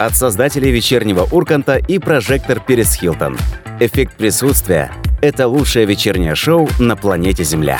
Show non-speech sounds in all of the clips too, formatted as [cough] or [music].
от создателей вечернего Урканта и прожектор Перес Хилтон. Эффект присутствия – это лучшее вечернее шоу на планете Земля.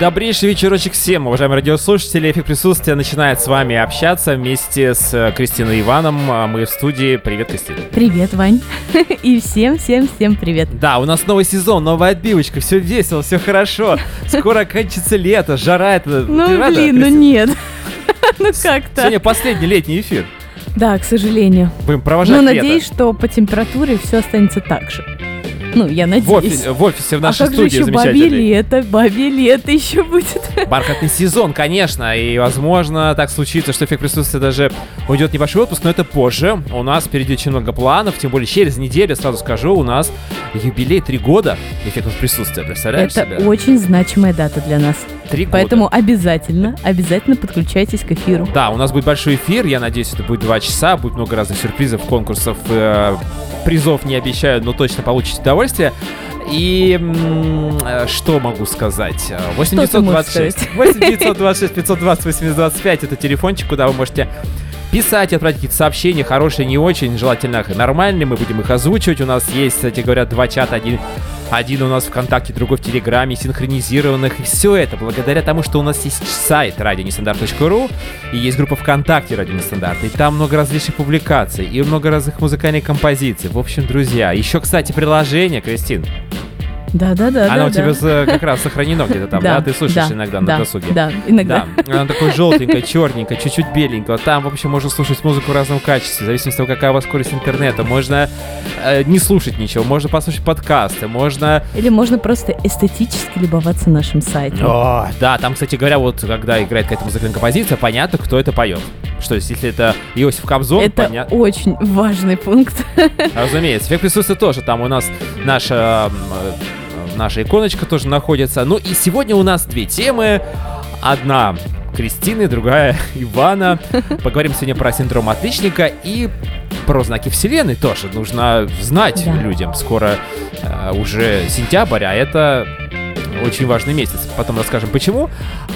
Добрейший вечерочек всем, уважаемые радиослушатели. Эффект присутствия начинает с вами общаться вместе с э, Кристиной Иваном. А Мы в студии. Привет, Кристина. Привет, Вань. [laughs] И всем, всем, всем привет. Да, у нас новый сезон, новая отбивочка, все весело, все хорошо. Скоро кончится лето, жара это. Ну, Ты рада, блин, ну Кристина? нет. [laughs] Ну как-то. Сегодня последний летний эфир. Да, к сожалению. Будем провожать Ну, лето. надеюсь, что по температуре все останется так же. Ну, я В надеюсь. офисе, в офисе в А нашей как же студии еще бабье замечательной. лето? Бабье лето еще будет. [laughs] Бархатный сезон, конечно, и, возможно, так случится, что эффект присутствия даже уйдет в небольшой отпуск, но это позже. У нас впереди очень много планов, тем более через неделю, сразу скажу, у нас юбилей три года эффектов присутствия, представляешь Это себе? очень значимая дата для нас. Три года. Поэтому обязательно, обязательно подключайтесь к эфиру. Да, у нас будет большой эфир, я надеюсь, это будет два часа, будет много разных сюрпризов, конкурсов, э, призов не обещаю, но точно получите удовольствие. И м, э, что могу сказать? Э, 8 Что ты можешь 926 сказать? 8 926 520 8025 это телефончик, куда вы можете писать, отправить какие-то сообщения, хорошие, не очень, желательно нормальные, мы будем их озвучивать. У нас есть, кстати говоря, два чата, один один у нас ВКонтакте, другой в Телеграме, синхронизированных. И все это благодаря тому, что у нас есть сайт radioneстандарт.ру и есть группа ВКонтакте Радио Нестандарт. И там много различных публикаций и много разных музыкальных композиций. В общем, друзья, еще, кстати, приложение, Кристин. Да-да-да. Оно да, у тебя да. как раз сохранено где-то там, да? Ты слушаешь да, иногда да, на досуге. Да, иногда. Да, она такой желтенькая, черненькая, чуть-чуть беленькая. Там, в общем, можно слушать музыку в разном качестве, в зависимости от того, какая у вас скорость интернета. Можно э, не слушать ничего, можно послушать подкасты, можно... Или можно просто эстетически любоваться нашим сайтом. О, да, там, кстати говоря, вот когда играет какая-то музыкальная композиция, понятно, кто это поет. Что если это Иосиф Кобзон, Это понятно. очень важный пункт. Разумеется, эффект присутствия тоже. Там у нас наша, э, наша иконочка тоже находится. Ну и сегодня у нас две темы. Одна Кристины, другая [laughs] Ивана. Поговорим сегодня про синдром отличника и про знаки вселенной тоже. Нужно знать Да. людям. Скоро э, уже сентябрь, а это очень важный месяц. Потом расскажем почему.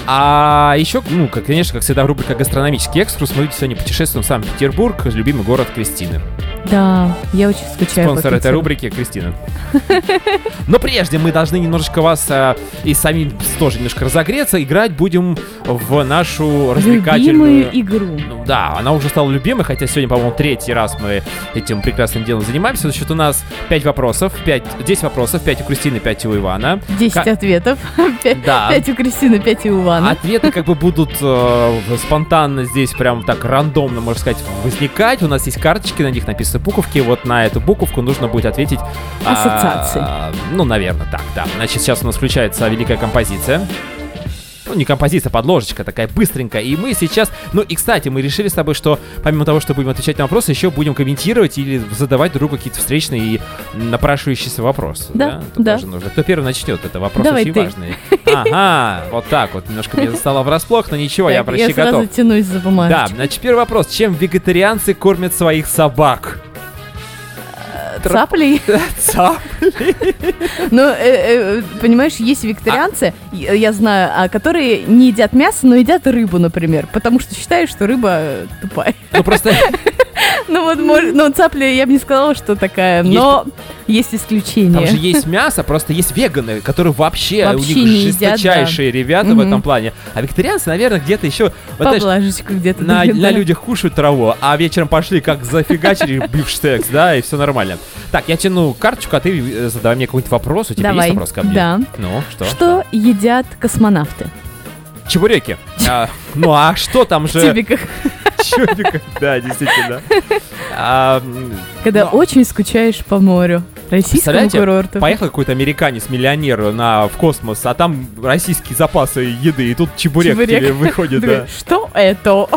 А еще, ну, как, конечно, как всегда, рубрика «Гастрономический экскурс». Мы сегодня путешествуем в Санкт-Петербург, любимый город Кристины. Да, я очень скучаю по Спонсор этой рубрики Кристина. [laughs] Но прежде мы должны немножечко вас э, и самим тоже немножко разогреться. Играть будем в нашу развлекательную... Любимую игру. Ну да, она уже стала любимой, хотя сегодня, по-моему, третий раз мы этим прекрасным делом занимаемся. Значит, у нас 5 вопросов, 5, 10 вопросов, 5 у Кристины, 5 у Ивана. 10 Ка- ответов. [laughs] Да. 5 у Кристины, 5 у Ивана. Ответы как бы будут э, спонтанно здесь прям так рандомно, можно сказать, возникать. У нас есть карточки, на них написаны буковки. Вот на эту буковку нужно будет ответить... а, Ассоциации. ну, наверное, так, да. Значит, сейчас у нас включается великая композиция. Ну, не композиция, подложечка такая быстренькая. И мы сейчас... Ну, и, кстати, мы решили с тобой, что помимо того, что будем отвечать на вопросы, еще будем комментировать или задавать друг другу какие-то встречные и напрашивающиеся вопросы. Да, Тут да. тоже нужно. Кто первый начнет? Это вопрос Давай очень ты. важный. Ага, вот так вот. Немножко меня застало врасплох, но ничего, я Так, почти сразу готов. тянусь за Да, бумажечкой. значит, первый вопрос. Чем вегетарианцы кормят своих собак? Цаплей. [laughs] Цап. Ну, э, э, понимаешь, есть вегетарианцы, я я знаю, а которые не едят мясо, но едят рыбу, например, потому что считают, что рыба э, тупая. Ну, просто... Ну вот, ну цапля, я бы не сказала, что такая, но есть исключения. Там же есть [laughs] мясо, просто есть веганы, которые вообще, Вообще у них не едят, жесточайшие ребята в этом плане. А вегетарианцы, наверное, где-то еще... Вот, Поблажечку где-то. на, да, на да. людях кушают траву, а вечером пошли как зафигачили [laughs] бифштекс, да, и все нормально. Так, я тяну карточку, а ты э, задавай мне какой-нибудь вопрос. У тебя Давай. есть вопрос ко мне? Да. Ну, что? Что едят космонавты? Чебуреки. [laughs] А, ну, а что там В же? тюбиках. Чебика. Да, действительно. А, Когда ну, очень скучаешь по морю. Российскому курорту. поехал какой-то американец-миллионер на, в космос, а там российские запасы еды, и тут чебурек, Чебурек. тебе выходит, да. Что это?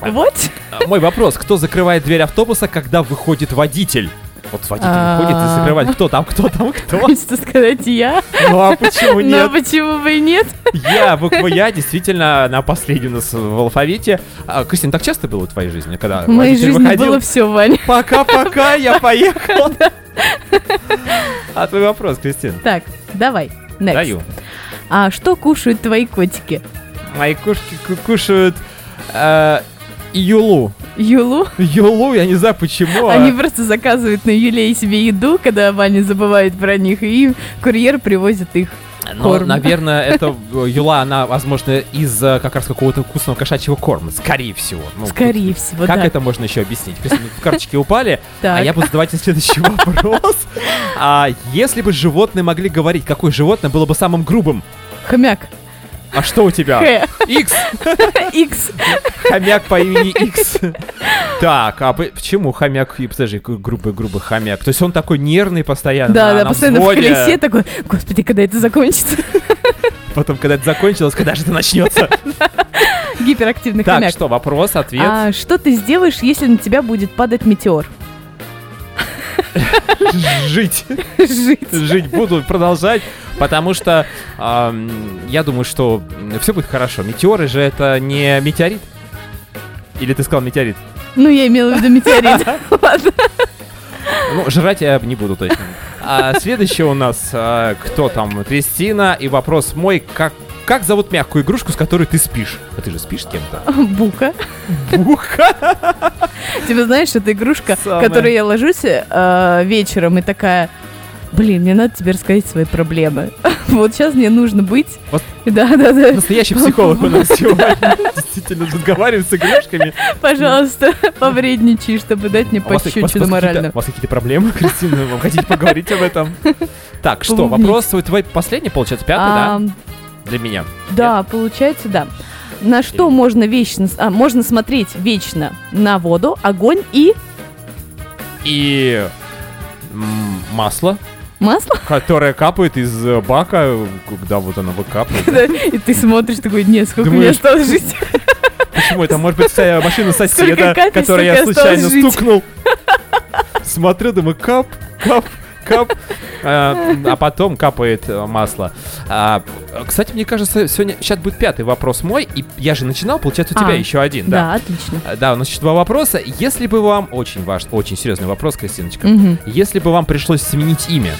Вот. А, Мой вопрос, кто закрывает дверь автобуса, когда выходит водитель? Вот водитель А. выходит и закрывает. Кто там, кто там, кто? [laughs] Хочется сказать я. Ну а почему Но нет? почему бы и нет? Я, буква Я, действительно, на последнем у нас в алфавите. А, Кристина, так часто было в твоей жизни, когда В моей жизни было все, Ваня. Пока-пока, я [laughs] поехал. А твой вопрос, Кристин? Так, давай. Next. Даю. А что кушают твои котики? Мои кошки ку- кушают э, юлу. Юлу? Юлу, я не знаю почему. а- Они просто заказывают на Юле себе еду, когда Ваня забывает про них, и курьер привозит их. Корм. наверное, [laughs] эта э, юла, она, возможно, из э, как раз какого-то вкусного кошачьего корма. Скорее всего. Ну, Скорее всего, Как да. это можно еще объяснить? Тут карточки упали, Так. а я буду задавать следующий [laughs] вопрос. А если бы животные могли говорить, какое животное было бы самым грубым? Хомяк. А что у тебя? Икс! Икс. Хомяк по имени Икс. Так, а по- почему хомяк, подожди, какой грубый-грубый хомяк? То есть он такой нервный постоянно, Да, да, постоянно в колесе такой, господи, когда это закончится? Потом, когда это закончилось, когда же это начнется? Гиперактивный Так, хомяк. что, вопрос, ответ? А что ты сделаешь, если на тебя будет падать метеор? [laughs] Жить. Жить. Жить буду, продолжать, потому что ам, я думаю, что все будет хорошо. Метеоры же это не метеорит. Или ты сказал метеорит? Ну, я имела в виду метеорит. [laughs] [laughs] Ладно. Ну, жрать я не буду точно. А следующий у нас, а, кто там? Кристина. И вопрос мой, как, как зовут мягкую игрушку, с которой ты спишь? А ты же спишь с кем-то? [laughs] Бука. Буха. Типа, знаешь, это игрушка, Самая. в которой я ложусь э, вечером и такая, блин, мне надо тебе рассказать свои проблемы. [laughs] Вот сейчас мне нужно быть. Вот. Да, да, да. Настоящий психолог у нас сегодня. [laughs] Действительно, разговаривает с игрушками. Пожалуйста, повредничай, чтобы дать мне А пощечину морально. У вас какие-то проблемы, Кристина? Вы хотите поговорить об этом? Так, что, вопрос твой, последний, получается, пятый, да? Для меня. Да, получается, да. На что Или- можно вечно, а, можно смотреть вечно на воду, огонь и И масло, масло? которое капает из э, бака, когда вот оно выкапывает. [laughs] И ты смотришь такой, нет, сколько мне осталось жить. [laughs] Почему это может быть вся машина соседа, которой я случайно стукнул? [laughs] Смотрю, думаю, кап, кап, кап. А, а потом капает э, масло. А, кстати, мне кажется, сегодня сейчас будет пятый вопрос мой, и я же начинал, получается, у тебя А, еще один, да? Да, отлично. Да, у нас еще два вопроса. Если бы вам очень важный, очень серьезный вопрос, Кристиночка. Если бы вам пришлось сменить имя,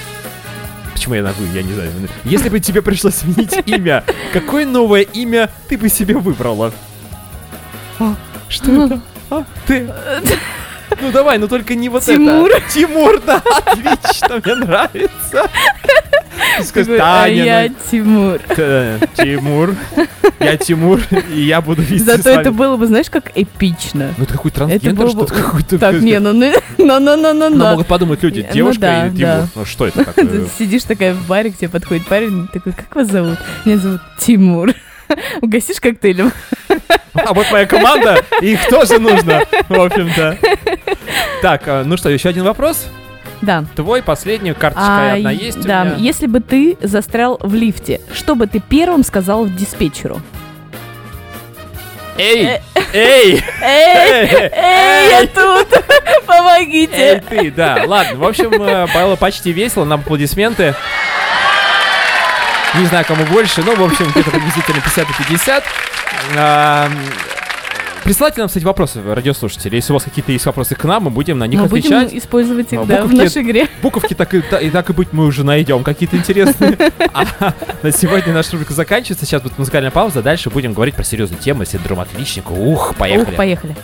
почему я на вы, я не знаю. Если бы тебе пришлось сменить [laughs] имя, какое новое имя ты бы себе выбрала? А, что это? А, ты? [laughs] Ну давай, ну только не вот Тимур. это. Тимур, да, отлично, мне нравится. Скажи, а Таня, я ну, Тимур. Т- [laughs] Тимур, я Тимур, и я буду вести Зато это было бы, знаешь, как эпично. Ну это какой трансгендер, что-то какой-то... [laughs] Так, не, ну, ну, [laughs] ну, ну, ну, ну, Ну, могут подумать люди, девушка или. Тимур. Ну что это такое? Сидишь такая в баре, к тебе подходит парень, такой, как вас зовут? Меня зовут Тимур. Угостишь коктейлем? А вот моя команда, их тоже нужно, в общем-то. Так, а, ну что, еще один вопрос? Да. Твой последний, карточка А, одна есть у да, меня? если бы ты застрял в лифте, что бы ты первым сказал диспетчеру? Эй, эй, Эй, эй, я тут! [laughs] эй, Помогите! ты, да. Ладно, в общем, э, было почти весело, нам аплодисменты. Не знаю, кому больше, но, в общем, где-то приблизительно 50 и 50. А, Присылайте нам, кстати, вопросы, радиослушатели. Если у вас какие-то есть вопросы к нам, мы будем на них Мы будем отвечать. использовать их, А, да, в буковки- нашей игре. Буковки так и, та- и так и быть мы уже найдем какие-то интересные. А на сегодня наша рубрика заканчивается. Сейчас будет музыкальная пауза. Дальше будем говорить про серьезную тему. Синдром отличника. Ух, поехали. Ух, поехали.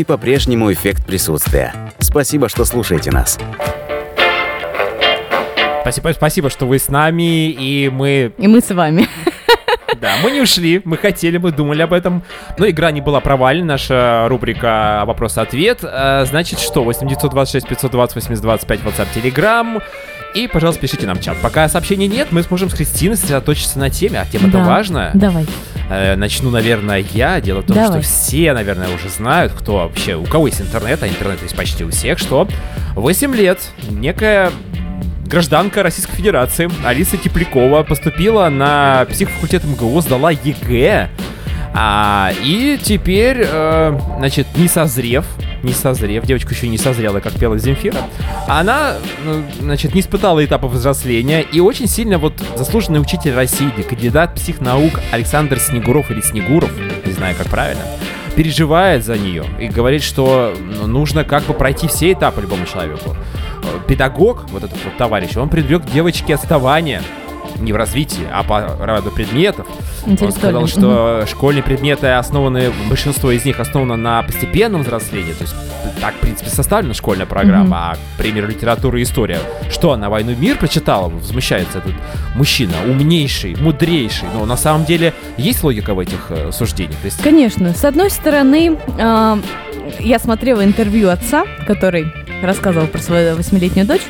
Вами по-прежнему эффект присутствия. Спасибо, что слушаете нас. Спасибо, спасибо, что вы с нами, и мы... И мы с вами. Да, мы не ушли, мы хотели, мы думали об этом. Но игра не была провалена, наша рубрика «Вопрос-ответ». А, значит, что? 8926 520 8025 WhatsApp, Telegram. И, пожалуйста, пишите нам в чат. Пока сообщений нет, мы сможем с Кристиной сосредоточиться на теме, а тема-то Да. важная. Давай. Э, Начну, наверное, я. Дело в том, Давай. что все, наверное, уже знают, кто вообще, у кого есть интернет, а интернет есть почти у всех, что 8 лет некая гражданка Российской Федерации Алиса Теплякова поступила на психфакультет МГУ, сдала ЕГЭ, а, и теперь, э, значит, не созрев, не созрев, девочка еще не созрела, как пела Земфира, она, ну, значит, не испытала этапа взросления, и очень сильно вот заслуженный учитель России, кандидат психнаук Александр Снегуров или Снегуров, не знаю, как правильно, переживает за нее и говорит, что ну, нужно как бы пройти все этапы любому человеку. Э, Педагог, вот этот вот товарищ, он привлек девочке отставание не в развитии, а по ряду предметов. Он сказал, что школьные предметы основаны, большинство из них основано на постепенном взрослении. То есть так, в принципе, составлена школьная программа, Мгм. а, к примеру, литература и история. Что, на «Войну и мир» прочитала? Возмущается этот мужчина, умнейший, мудрейший. Но на самом деле есть логика в этих э, суждениях? То есть, Конечно. С одной стороны, а, я смотрела интервью отца, который рассказывал про свою восьмилетнюю дочь.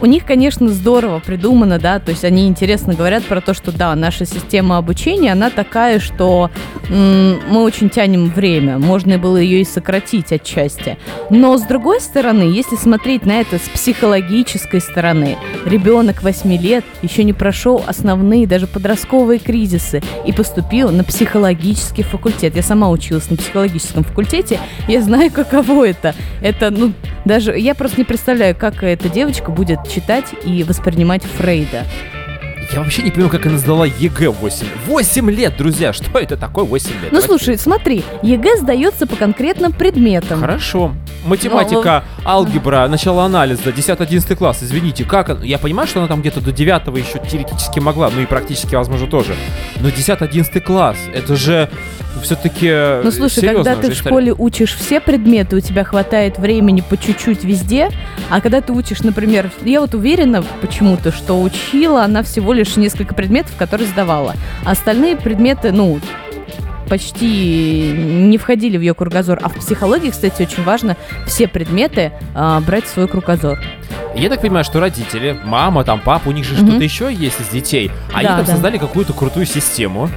У них, конечно, здорово придумано, да, то есть они интересно говорят про то, что да, наша система обучения, она такая, что м, мы очень тянем время, можно было ее и сократить отчасти. Но с другой стороны, если смотреть на это с психологической стороны, ребенок 8 лет еще не прошел основные даже подростковые кризисы и поступил на психологический факультет. Я сама училась на психологическом факультете, я знаю, [laughs] каково это. Это, ну, даже я просто не представляю, как эта девочка будет читать и воспринимать Фрейда. Я вообще не понимаю, как она сдала ЕГЭ 8 8 лет, друзья! Что это такое 8 лет? Ну, Давайте- слушай, смотри, ЕГЭ сдается по конкретным предметам. Хорошо. Математика, алгебра, начало анализа, 10-11 класс. Извините, как Я понимаю, что она там где-то до 9 еще теоретически могла, ну и практически, возможно, тоже. Но 10-11 класс, это же все-таки Ну слушай, когда ты в школе учишь все предметы, у тебя хватает времени по чуть-чуть везде, а когда ты учишь, например, я вот уверена почему-то, что учила она всего лишь несколько предметов, которые сдавала, а остальные предметы, ну, почти не входили в ее кругозор. А в психологии, кстати, очень важно все предметы а, брать в свой кругозор. Я так понимаю, что родители, мама, там, папа, у них же Мгм. что-то еще есть из детей. Они Да, там да. создали какую-то крутую систему.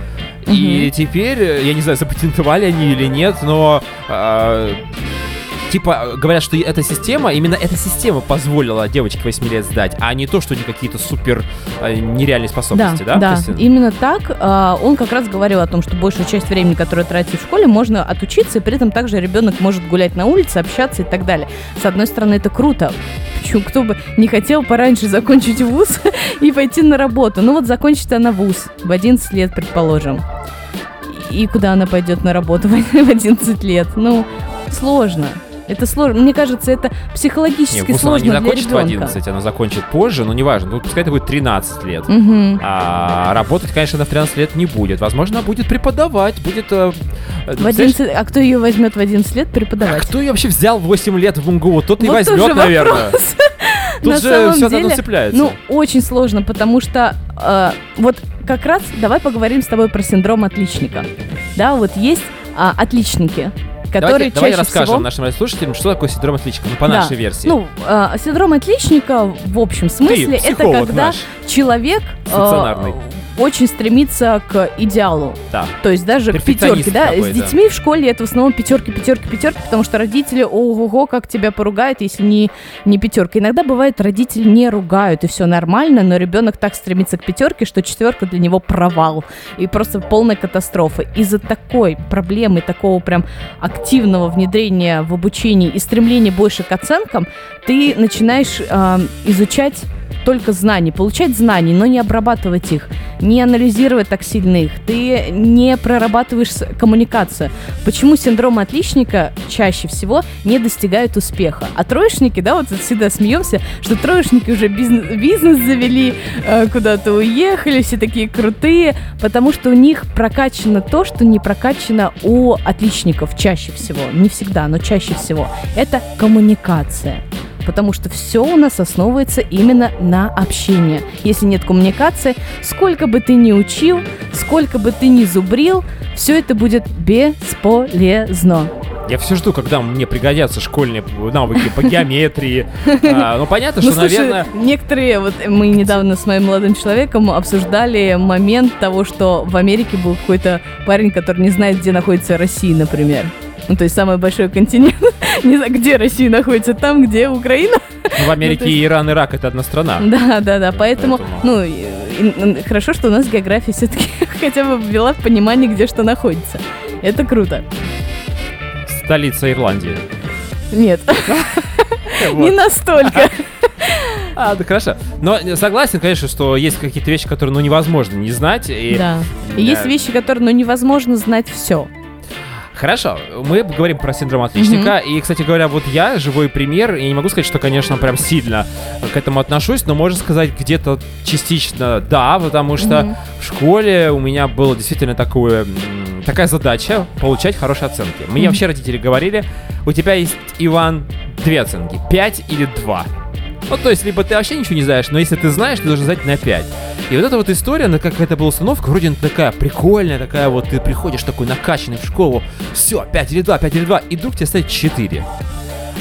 И теперь, э, я не знаю, запатентовали они или нет, но а, типа говорят, что эта система, именно эта система позволила девочке 8 лет сдать, а не то, что у них какие-то супер э, нереальные способности, да? да, Кристина? именно так. А, Он как раз говорил о том, что большую часть времени, которое тратит в школе, можно отучиться, и при этом также ребенок может гулять на улице, общаться и так далее. С одной стороны, это круто. Почему? Кто бы не хотел пораньше закончить вуз [laughs] и пойти на работу. Ну вот закончит она вуз в 11 лет, предположим. И куда она пойдет на работу [laughs] в 11 лет? Ну, сложно. Это сложно. Мне кажется, это психологически вуз она не сложно для закончит в ребенка. 11, она закончит позже, но неважно. Ну, пускай это будет 13 лет. Мгм. А работать, конечно, она в 13 лет не будет. Возможно, она будет преподавать, будет... э, э, В знаешь, 11, а кто ее возьмет в 11 лет а преподавать? кто ее вообще взял в 8 лет в МГУ? Тот и Вот возьмет, тоже наверное. вопрос. [laughs] Тут На же самом все деле, цепляется. Ну, очень сложно, потому что э, вот как раз давай поговорим с тобой про синдром отличника. Да, вот есть а, отличники, которые давайте, давай чаще расскажем всего... нашим слушателям, что такое синдром отличника, ну, по Да. нашей версии. Ну, э, синдром отличника в общем смысле это психолог когда наш. человек э. Очень стремится к идеалу. Да. То есть даже к пятерке, да? такой, С да. детьми в школе это в основном пятерки, пятерки, пятерки, потому что родители, ого-го, как тебя поругают, если не, не пятерка. Иногда бывает, родители не ругают, и все нормально, но ребенок так стремится к пятерке, что четверка для него провал. И просто полная катастрофа. Из-за такой проблемы, такого прям активного внедрения в обучение и стремления больше к оценкам, ты начинаешь э, изучать только знаний, получать знания, но не обрабатывать их. не анализировать так сильно их, ты не прорабатываешь коммуникацию. Почему синдром отличника чаще всего не достигают успеха? А троечники, да, вот всегда смеемся, что троечники уже бизнес, бизнес завели, э, куда-то уехали, все такие крутые, потому что у них прокачано то, что не прокачано у отличников чаще всего. Не всегда, но чаще всего. Это коммуникация. Потому что все у нас основывается именно на общении. Если нет коммуникации, сколько бы ты ни учил, сколько бы ты ни зубрил, все это будет бесполезно. Я все жду, когда мне пригодятся школьные навыки по геометрии. [laughs] А, Ну, понятно, Ну, что, слушай, наверное... некоторые, вот мы недавно с моим молодым человеком обсуждали момент того, что в Америке был какой-то парень, который не знает, где находится Россия, например. Ну, то есть самый большой континент. [laughs] Не знаю, где Россия находится, там, где Украина. ну, в Америке то есть- Иран, Ирак — это одна страна. Да, да, да. Поэтому, Поэтому. ну, и- и- хорошо, что у нас география все-таки [laughs] хотя бы ввела в понимание, где что находится. Это круто. Столица Ирландии. Нет, [laughs] не настолько. А, да хорошо. Но э, согласен, конечно, что есть какие-то вещи, которые, ну, невозможно не знать. И Да. И есть вещи, которые, ну, невозможно знать все. Хорошо, мы говорим про синдром отличника. И, кстати говоря, вот я живой пример. Я не могу сказать, что, конечно, прям сильно к этому отношусь, но можно сказать, где-то частично да, потому что Мгм. в школе у меня было действительно такое, такая задача получать хорошие оценки. Мне Мгм. вообще родители говорили, у тебя есть, Иван, две оценки, 5 или 2. Ну, то есть, либо ты вообще ничего не знаешь, но если ты знаешь, ты должен знать на 5. И вот эта вот история, она как это была установка, вроде такая прикольная, такая вот, ты приходишь такой накачанный в школу, все, 5 или 2, 5 или 2, и вдруг тебе ставят 4.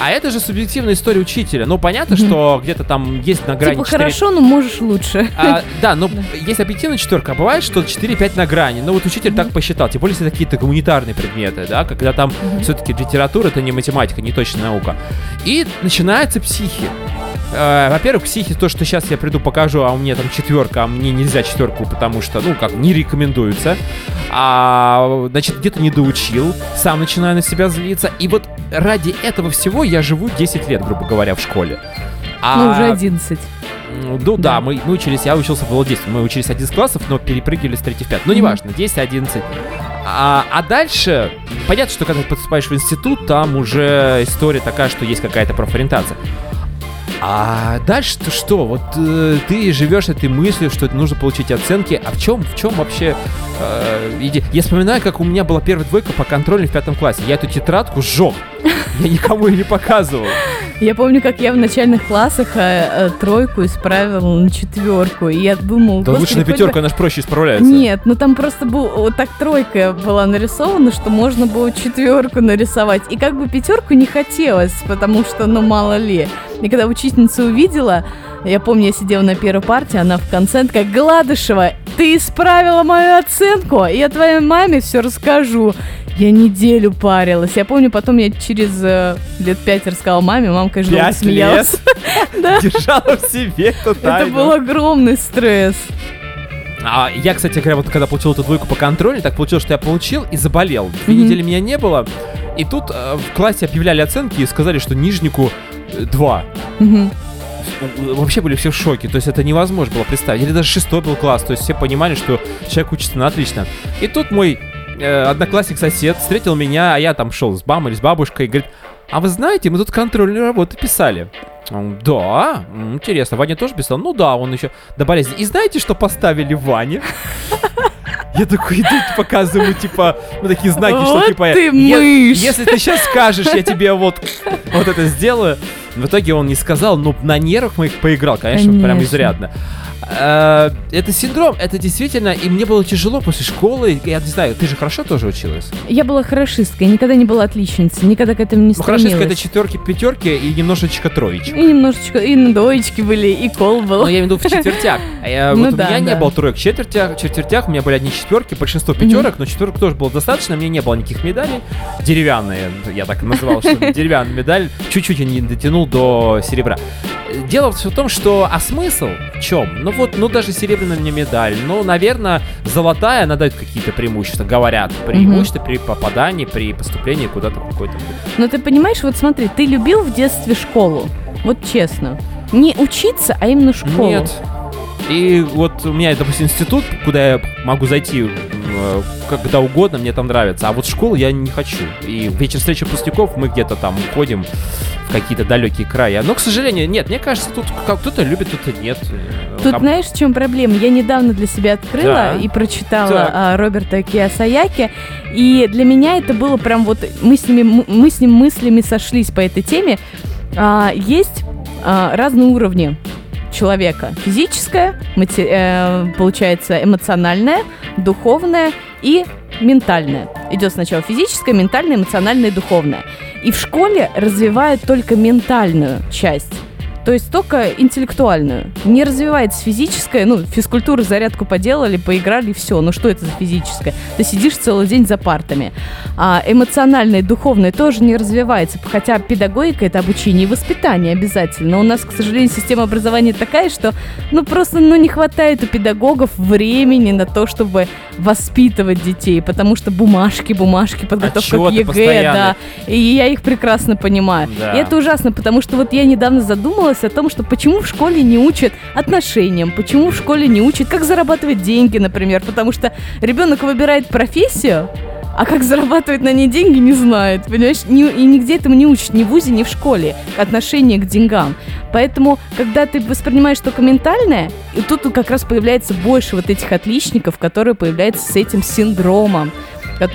А это же субъективная история учителя. Ну, понятно, Мгм. что где-то там есть на грани Типа 4 хорошо, но можешь лучше. а, [laughs] да, но есть объективная четверка, а бывает, что 4-5 на грани. Ну вот учитель так посчитал, тем более, если это какие-то гуманитарные предметы, да, когда там все-таки литература это не математика, не точная наука. И начинается психи. Э, Во-первых, психи, то, что сейчас я приду покажу, а у меня там четверка, а мне нельзя четверку, потому что, ну, как, не рекомендуется. А, значит, где-то не доучил, сам начинаю на себя злиться. И вот ради этого всего я живу 10 лет, грубо говоря, в школе. А, Ну, уже 11. ну, да, Да. мы, мы учились, я учился в Владельстве, мы учились 11 классов, но перепрыгивали с 3 в 5. Ну, неважно, 10, 11. А, а дальше, понятно, что когда ты поступаешь в институт, там уже история такая, что есть какая-то профориентация. А дальше-то что? Вот э, ты живешь этой мыслью, что это нужно получить оценки. А в чем, в чем вообще э, иде- Я вспоминаю, как у меня была первая двойка по контролю в пятом классе. Я эту тетрадку сжег. Я никому ее не показывал. Я помню, как я в начальных классах э, э, тройку исправила на четверку. И я думала, Да лучше «Господи, на хоть бы- пятерку, она же проще исправляется. Нет, ну там просто был вот так тройка была нарисована, что можно было четверку нарисовать. И как бы пятерку не хотелось, потому что, ну, мало ли. И когда учительница увидела, я помню, я сидела на первой партии, она в конце такая, Гладышева, ты исправила мою оценку, я твоей маме все расскажу. Я неделю парилась. Я помню, потом я через э, лет пять рассказала маме, мама, конечно, Пять смеялась. лет [laughs] держала в себе эту Это был огромный стресс. А я, кстати говоря, вот когда получил эту двойку по контролю, так получилось, что я получил и заболел. Две Мгм. недели меня не было. И тут э, в классе объявляли оценки и сказали, что нижнику э, два. Вообще были все в шоке. То есть это невозможно было представить. Или даже шестой был класс. То есть все понимали, что человек учится на отлично. И тут мой э, одноклассник-сосед встретил меня, а я там шел с мамой или с бабушкой, и говорит, а вы знаете, мы тут контрольную работу писали. Да, интересно. Ваня тоже писал? Ну да, он еще до болезни. И знаете, что поставили Ване? Я такой иду, [laughs] показываю, типа, ну такие знаки, что Вот типа... ты «Е- мышь!» Если ты сейчас скажешь, я тебе вот, вот это сделаю. В итоге он не сказал, но на нервах моих поиграл, конечно, прям Конечно. изрядно. Э, Это синдром, это действительно, и мне было тяжело после школы. Я не знаю, ты же хорошо тоже училась? Я была хорошисткой, никогда не была отличницей, никогда к этому не Ну, стремилась. это четверки, пятерки и немножечко троечек. И немножечко, и на двоечки были, и кол был. Но я имею в виду в четвертях. А я- [laughs] Ну вот да, у меня не было троек. В четвертях, четвертях у меня были одни четверки, большинство пятерок, но четверок тоже было достаточно. Меня не было никаких медалей. Деревянные, я так называл, что [laughs] деревянная медаль. Чуть-чуть я не дотянул до серебра. Дело все в том, что а смысл в чем? Ну вот, ну даже серебряная мне медаль, ну, наверное, золотая, она дает какие-то преимущества, говорят, преимущества при попадании, при поступлении куда-то в какой-то. Но ты понимаешь, вот смотри, ты любил в детстве школу? Вот честно. Не учиться, а именно школу. Нет. И вот у меня, допустим, институт, куда я могу зайти э, когда угодно, мне там нравится. А вот школу я не хочу. И вечер встречи выпускников мы где-то там ходим в какие-то далекие края. Но, к сожалению, нет, мне кажется, тут кто-то любит, кто-то нет. Тут Ком... знаешь, в чем проблема? Я недавно для себя открыла да. и прочитала а, Роберта Киосаяки, и для меня это было прям вот мы с ними мы с ним мыслями сошлись по этой теме. А, есть а, разные уровни человека. Физическое, мати- э, получается эмоциональное, духовное и ментальное. Идет сначала физическое, ментальное, эмоциональное и духовное. И в школе развивают только ментальную часть. То есть только интеллектуальную. Не развивается физическая, ну, физкультуру, зарядку поделали, поиграли, все. Ну что это за физическое? Ты сидишь целый день за партами. А эмоциональное, духовное тоже не развивается. Хотя педагогика — это обучение и воспитание обязательно. Но у нас, к сожалению, система образования такая, что, ну, просто, ну, не хватает у педагогов времени на то, чтобы воспитывать детей, потому что бумажки, бумажки, подготовка Отчеты к ЕГЭ, постоянно. да. И я их прекрасно понимаю. Да. И это ужасно, потому что вот я недавно задумалась, задумалась о том, что почему в школе не учат отношениям, почему в школе не учат, как зарабатывать деньги, например, потому что ребенок выбирает профессию, а как зарабатывать на ней деньги, не знает, понимаешь? Ни, и нигде этому не учат, ни в ВУЗе, ни в школе, отношение к деньгам. Поэтому, когда ты воспринимаешь только ментальное, и тут как раз появляется больше вот этих отличников, которые появляются с этим синдромом.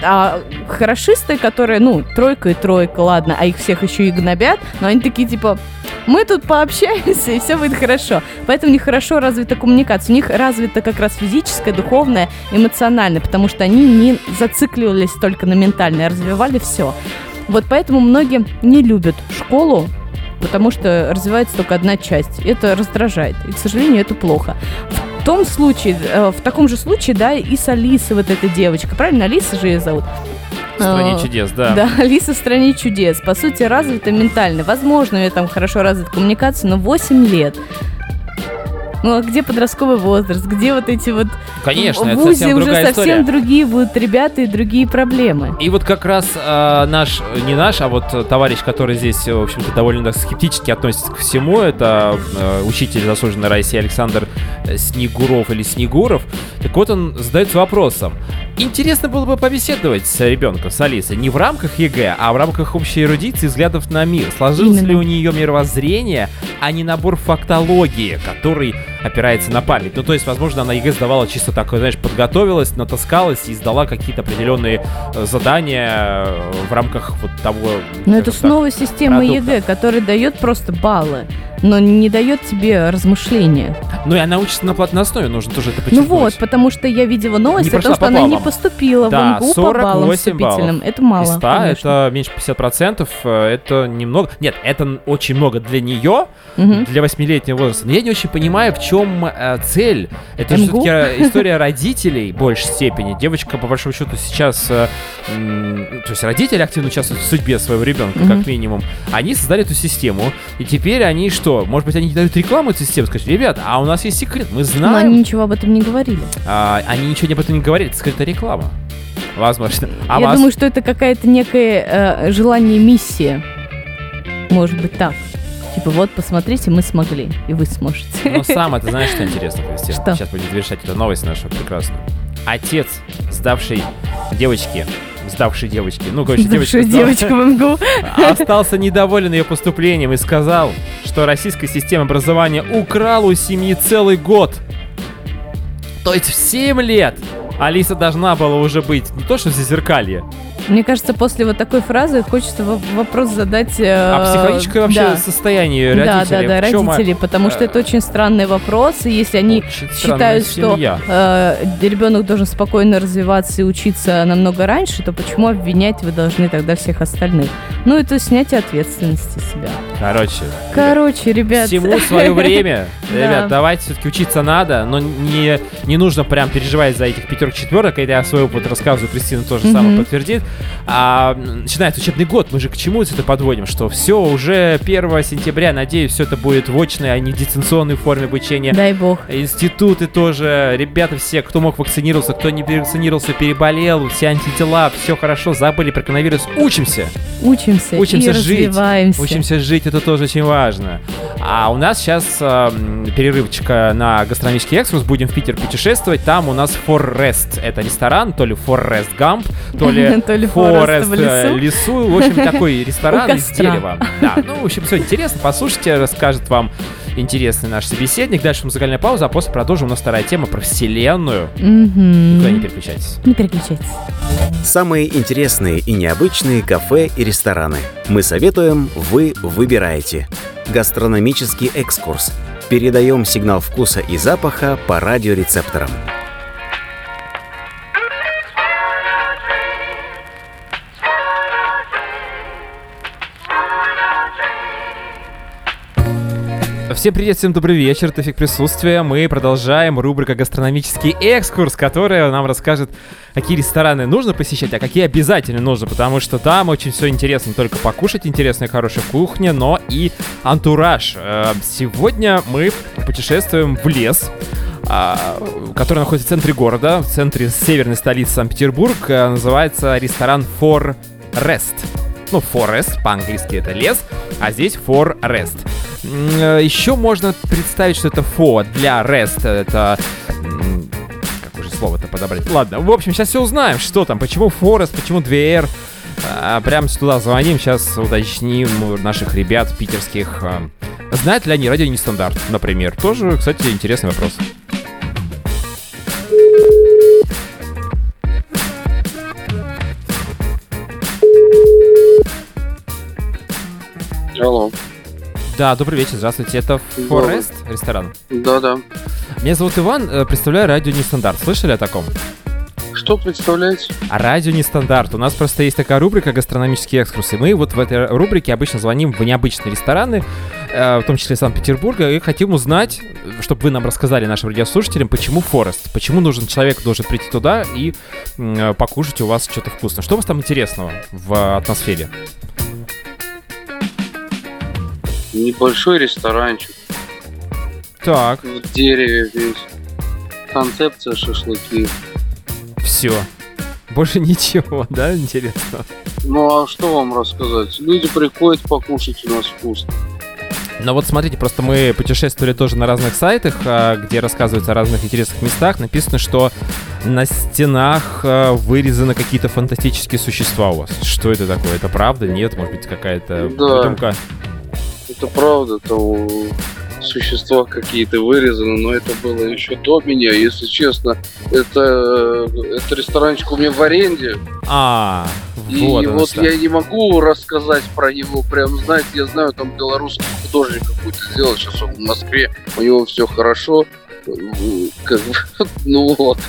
А хорошисты, которые, ну, тройка и тройка, ладно, а их всех еще и гнобят, но они такие, типа, мы тут пообщаемся, и все будет хорошо. Поэтому у них хорошо развита коммуникация. У них развита как раз физическая, духовная, эмоциональная, потому что они не зацикливались только на ментальное, а развивали все. Вот поэтому многие не любят школу, потому что развивается только одна часть. Это раздражает. И, к сожалению, это плохо. В том случае, э, в таком же случае, да, и с Алисой вот эта девочка, правильно, Алиса же ее зовут, в стране чудес, да. Да, [laughs] Алиса в стране чудес. По сути, развита ментально. Возможно, у нее там хорошо развита коммуникация, но 8 лет. Ну а где подростковый возраст? Где вот эти вот... Конечно, в ВУЗе это совсем уже совсем история. другие будут ребята и другие проблемы. И вот как раз э, наш, не наш, а вот товарищ, который здесь, в общем-то, довольно скептически относится к всему, это э, учитель заслуженной России Александр Снегуров или Снегуров. Так вот он задается вопросом. Интересно было бы побеседовать с ребенком, с Алисой, не в рамках ЕГЭ, а в рамках общей эрудиции взглядов на мир. Сложилось Именно. ли у нее мировоззрение, а не набор фактологии, который опирается на память. Ну, то есть, возможно, она ЕГЭ сдавала чисто так, знаешь, подготовилась, натаскалась и сдала какие-то определенные э, задания э, в рамках вот того... Но это снова система продукта. ЕГЭ, которая дает просто баллы но не дает тебе размышления. Ну и она учится на платной основе, нужно тоже это подчеркнуть. Ну вот, потому что я видела новость о том, что она не поступила да, в МГУ по баллам вступительным. Баллов. Это мало, Из 100, конечно. это меньше 50%, э, это немного. Нет, это очень много для нее, угу. для восьмилетнего возраста. Но я не очень понимаю, в чем э, цель. Это же все-таки [laughs] история родителей в большей степени. Девочка, по большому счету, сейчас... Э, э, то есть родители активно участвуют в судьбе своего ребенка, угу. как минимум. Они создали эту систему, и теперь они что? Может быть, они дают рекламу этой системы, скажут, ребята, а у нас есть секрет, мы знаем. Но они ничего об этом не говорили. А, они ничего об этом не говорили, это скрытая реклама. Возможно. А Я вас... думаю, что это какая-то некое э, желание миссия. Может быть так. Типа, вот, посмотрите, мы смогли, и вы сможете. Ну, сам это знаешь, что интересно, Кристина? Что? Сейчас будем завершать эту новость нашу прекрасную. Отец, сдавший девочке сдавшей девочки. Ну, короче, девочка, девочка в МГУ. Остался недоволен ее поступлением и сказал, что российская система образования украла у семьи целый год. То есть в 7 лет Алиса должна была уже быть не то что в зазеркалье, мне кажется, после вот такой фразы хочется вопрос задать... Э, а психологическое вообще да. состояние родителей? Да, да, да, родителей, а... потому что это очень странный вопрос, и если они очень считают, что э, ребенок должен спокойно развиваться и учиться намного раньше, то почему обвинять вы должны тогда всех остальных? Ну, это снятие ответственности себя. Короче. Короче, ребят. Всему свое время. [laughs] Ребят, давайте все-таки учиться надо, но не, не нужно прям переживать за этих пятерок четверок. Это я свой опыт рассказываю, Кристина тоже самое подтвердит а, начинается учебный год, мы же к чему это подводим, что все, уже 1 сентября, надеюсь, все это будет в очной, а не дистанционной форме обучения. Дай бог. Институты тоже, ребята все, кто мог вакцинироваться, кто не вакцинировался, переболел, все антитела, все хорошо, забыли про коронавирус, учимся. Учимся, учимся и жить. Развиваемся. Учимся жить это тоже очень важно. А у нас сейчас э, перерывчика на гастрономический экскурс. Будем в Питер путешествовать. Там у нас Forest. Это ресторан, то ли Forest Gump, то ли, [laughs] Forest Forest в э, лесу. лесу. В общем, такой [laughs] ресторан из дерева. Да, ну, в общем, все интересно. Послушайте, расскажет вам интересный наш собеседник. Дальше музыкальная пауза, а после продолжим. У нас вторая тема про вселенную. Никуда не переключайтесь. Не переключайтесь. Самые интересные и необычные кафе и рестораны. Мы советуем, вы выбираете. Гастрономический экскурс. Передаем сигнал вкуса и запаха по радиорецепторам. Всем привет, всем добрый вечер, это эффект присутствия. Мы продолжаем рубрика «Гастрономический экскурс», которая нам расскажет, какие рестораны нужно посещать, а какие обязательно нужно, потому что там очень все интересно. Только покушать, интересная хорошая кухня, но и антураж. Э, Сегодня мы путешествуем в лес, а, который находится в центре города, в центре северной столицы Санкт-Петербург. Э, Называется ресторан For Rest. Ну, forest, по-английски это лес, а здесь for rest. Еще можно представить, что это for для rest. Это... м, Какое же слово-то подобрать? Ладно, в общем, сейчас все узнаем, что там, почему forest, почему 2R. А, Прямо туда звоним, сейчас уточним наших ребят питерских. а, Знают ли они радио нестандарт, например? Тоже, кстати, интересный вопрос. Алло. Да, добрый вечер, здравствуйте. Это. Forest ресторан? Да-да. Меня зовут Иван, э, представляю радио Нестандарт. Слышали о таком? Что представляете? А радио Нестандарт. У нас просто есть такая рубрика «Гастрономические экскурсы». Мы вот в этой рубрике обычно звоним в необычные рестораны, э, в том числе Санкт-Петербурга, и хотим узнать, чтобы вы нам рассказали, нашим радиослушателям, почему Форест, почему нужен человек должен прийти туда и э, покушать у вас что-то вкусное. Что у вас там интересного в атмосфере? Небольшой ресторанчик Так, в дереве весь. Концепция шашлыки. все. Больше ничего, [laughs] да, интересно? Ну а что вам рассказать? Люди приходят покушать у нас вкусно. Но вот смотрите, просто мы путешествовали тоже на разных сайтах, а, где рассказываются о разных интересных местах. Написано, что на стенах а, вырезаны какие-то фантастические существа у вас. Что это такое? Это правда? Нет? Может быть, какая-то Да. выдумка? Это правда, то существа какие-то вырезаны, но это было еще до меня, если честно. Это, это ресторанчик у меня в аренде. А, И вот оно вот я не могу рассказать про него, прям, знаете, я знаю, там белорусский художник какой-то сделал, сейчас он в Москве, у него все хорошо, как бы, [laughs] ну вот.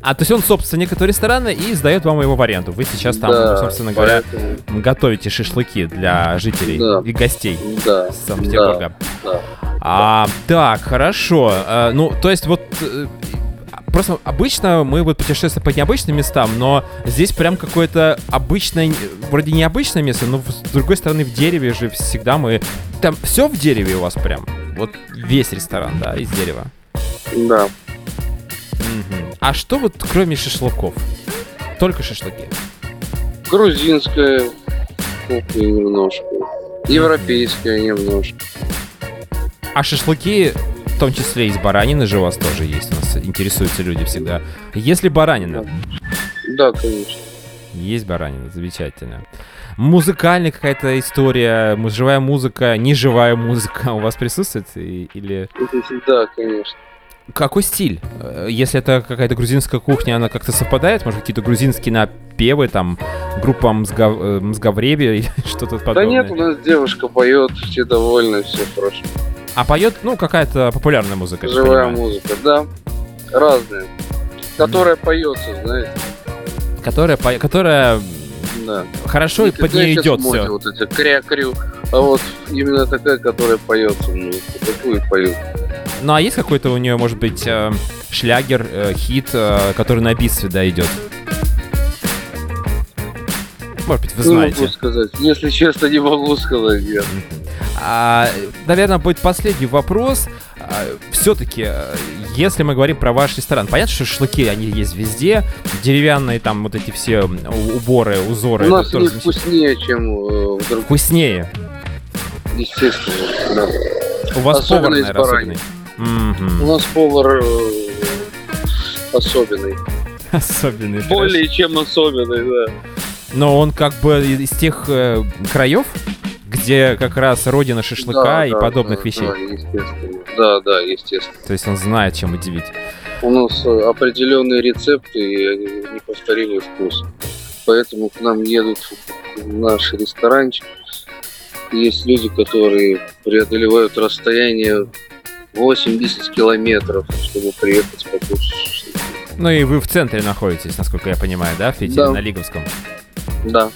А, то есть он собственник этого ресторана и сдает вам его в аренду. Вы сейчас там, Да, собственно говоря, поэтому, готовите шашлыки для жителей Да. и гостей да, Санкт-Петербурга. да. А, так, хорошо. А, ну, то есть вот... э, Просто обычно мы вот путешествуем по необычным местам, но здесь прям какое-то обычное, вроде необычное место, но с другой стороны в дереве же всегда мы... Там все в дереве у вас прям? Вот весь ресторан, да, из дерева. да. А что вот кроме шашлыков? Только шашлыки. Грузинская кухня немножко, европейская немножко. А шашлыки, в том числе из баранины же у вас тоже есть. У нас интересуются люди всегда. Если баранина, Да, конечно. Есть баранина, замечательно. Музыкальная какая-то история, живая музыка, неживая музыка у вас присутствует? Или Да, конечно. Какой стиль? Э, Если это какая-то грузинская кухня, она как-то совпадает? Может, какие-то грузинские напевы, там, группа Мзга- э, Мзгавреби [laughs] или что-то Да подобное? нет, у нас девушка поет, все довольны, все хорошо. А поет, ну, какая-то популярная музыка, Живая музыка, да. Разная. Которая поется, знаете. Которая, по- которая Да. хорошо и Не под нее идет все. Вот эти кря-крю. А вот именно такая, которая поется. Ну, такую поют. Ну, а есть какой-то у нее, может быть, э, шлягер, э, хит, э, который на бит сюда идет? Может быть, вы Не знаете. могу сказать. Если честно, не могу сказать. Я. А, наверное, будет последний вопрос. Все-таки, если мы говорим про ваш ресторан, понятно, что шашлыки, они есть везде, деревянные там вот эти все уборы, узоры. У нас они вкуснее, чем э, в других. Вкуснее. естественно, да. У вас Особенно повар, наверное, особенный. Мгм. У нас повар э, особенный. [laughs] Особенный. Более чем особенный, да. Но он как бы из тех э, краев, где как раз родина шашлыка Да, и да, подобных да, вещей. Да, естественно. Да, да, естественно. То есть он знает, чем удивить. У нас э, определенные рецепты и неповторимый вкус. Поэтому к нам едут в наш ресторанчик. Есть люди, которые преодолевают расстояние 80 километров, чтобы приехать покушать шашлык. Ну и вы в центре находитесь, насколько я понимаю, да, в Питере, Да. на Лиговском? Да.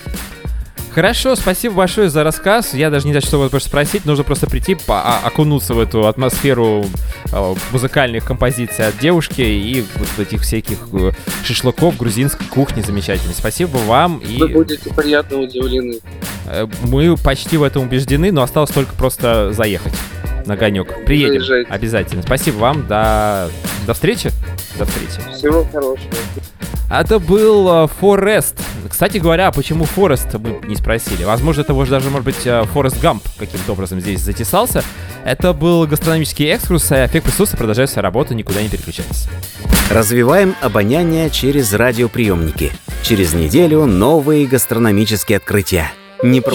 Хорошо, спасибо большое за рассказ. Я даже не знаю, что вас больше спросить. Нужно просто прийти, по- а- окунуться в эту атмосферу э, музыкальных композиций от девушки и вот этих всяких э, шашлыков грузинской кухни замечательной. Спасибо вам. И Вы будете приятно удивлены. э, мы почти в этом убеждены, но осталось только просто заехать на огонек. Приедем Заезжайте. обязательно. Спасибо вам. До, до встречи. До встречи. Всего хорошего. Это был э, Форест. Кстати говоря, а почему Форест, мы не спросили. Возможно, это даже, может быть, э, Форест Гамп каким-то образом здесь затесался. Это был гастрономический экскурс, а эффект присутствия продолжает свою работу, никуда не переключайтесь. Развиваем обоняние через радиоприемники. Через неделю новые гастрономические открытия. Не про-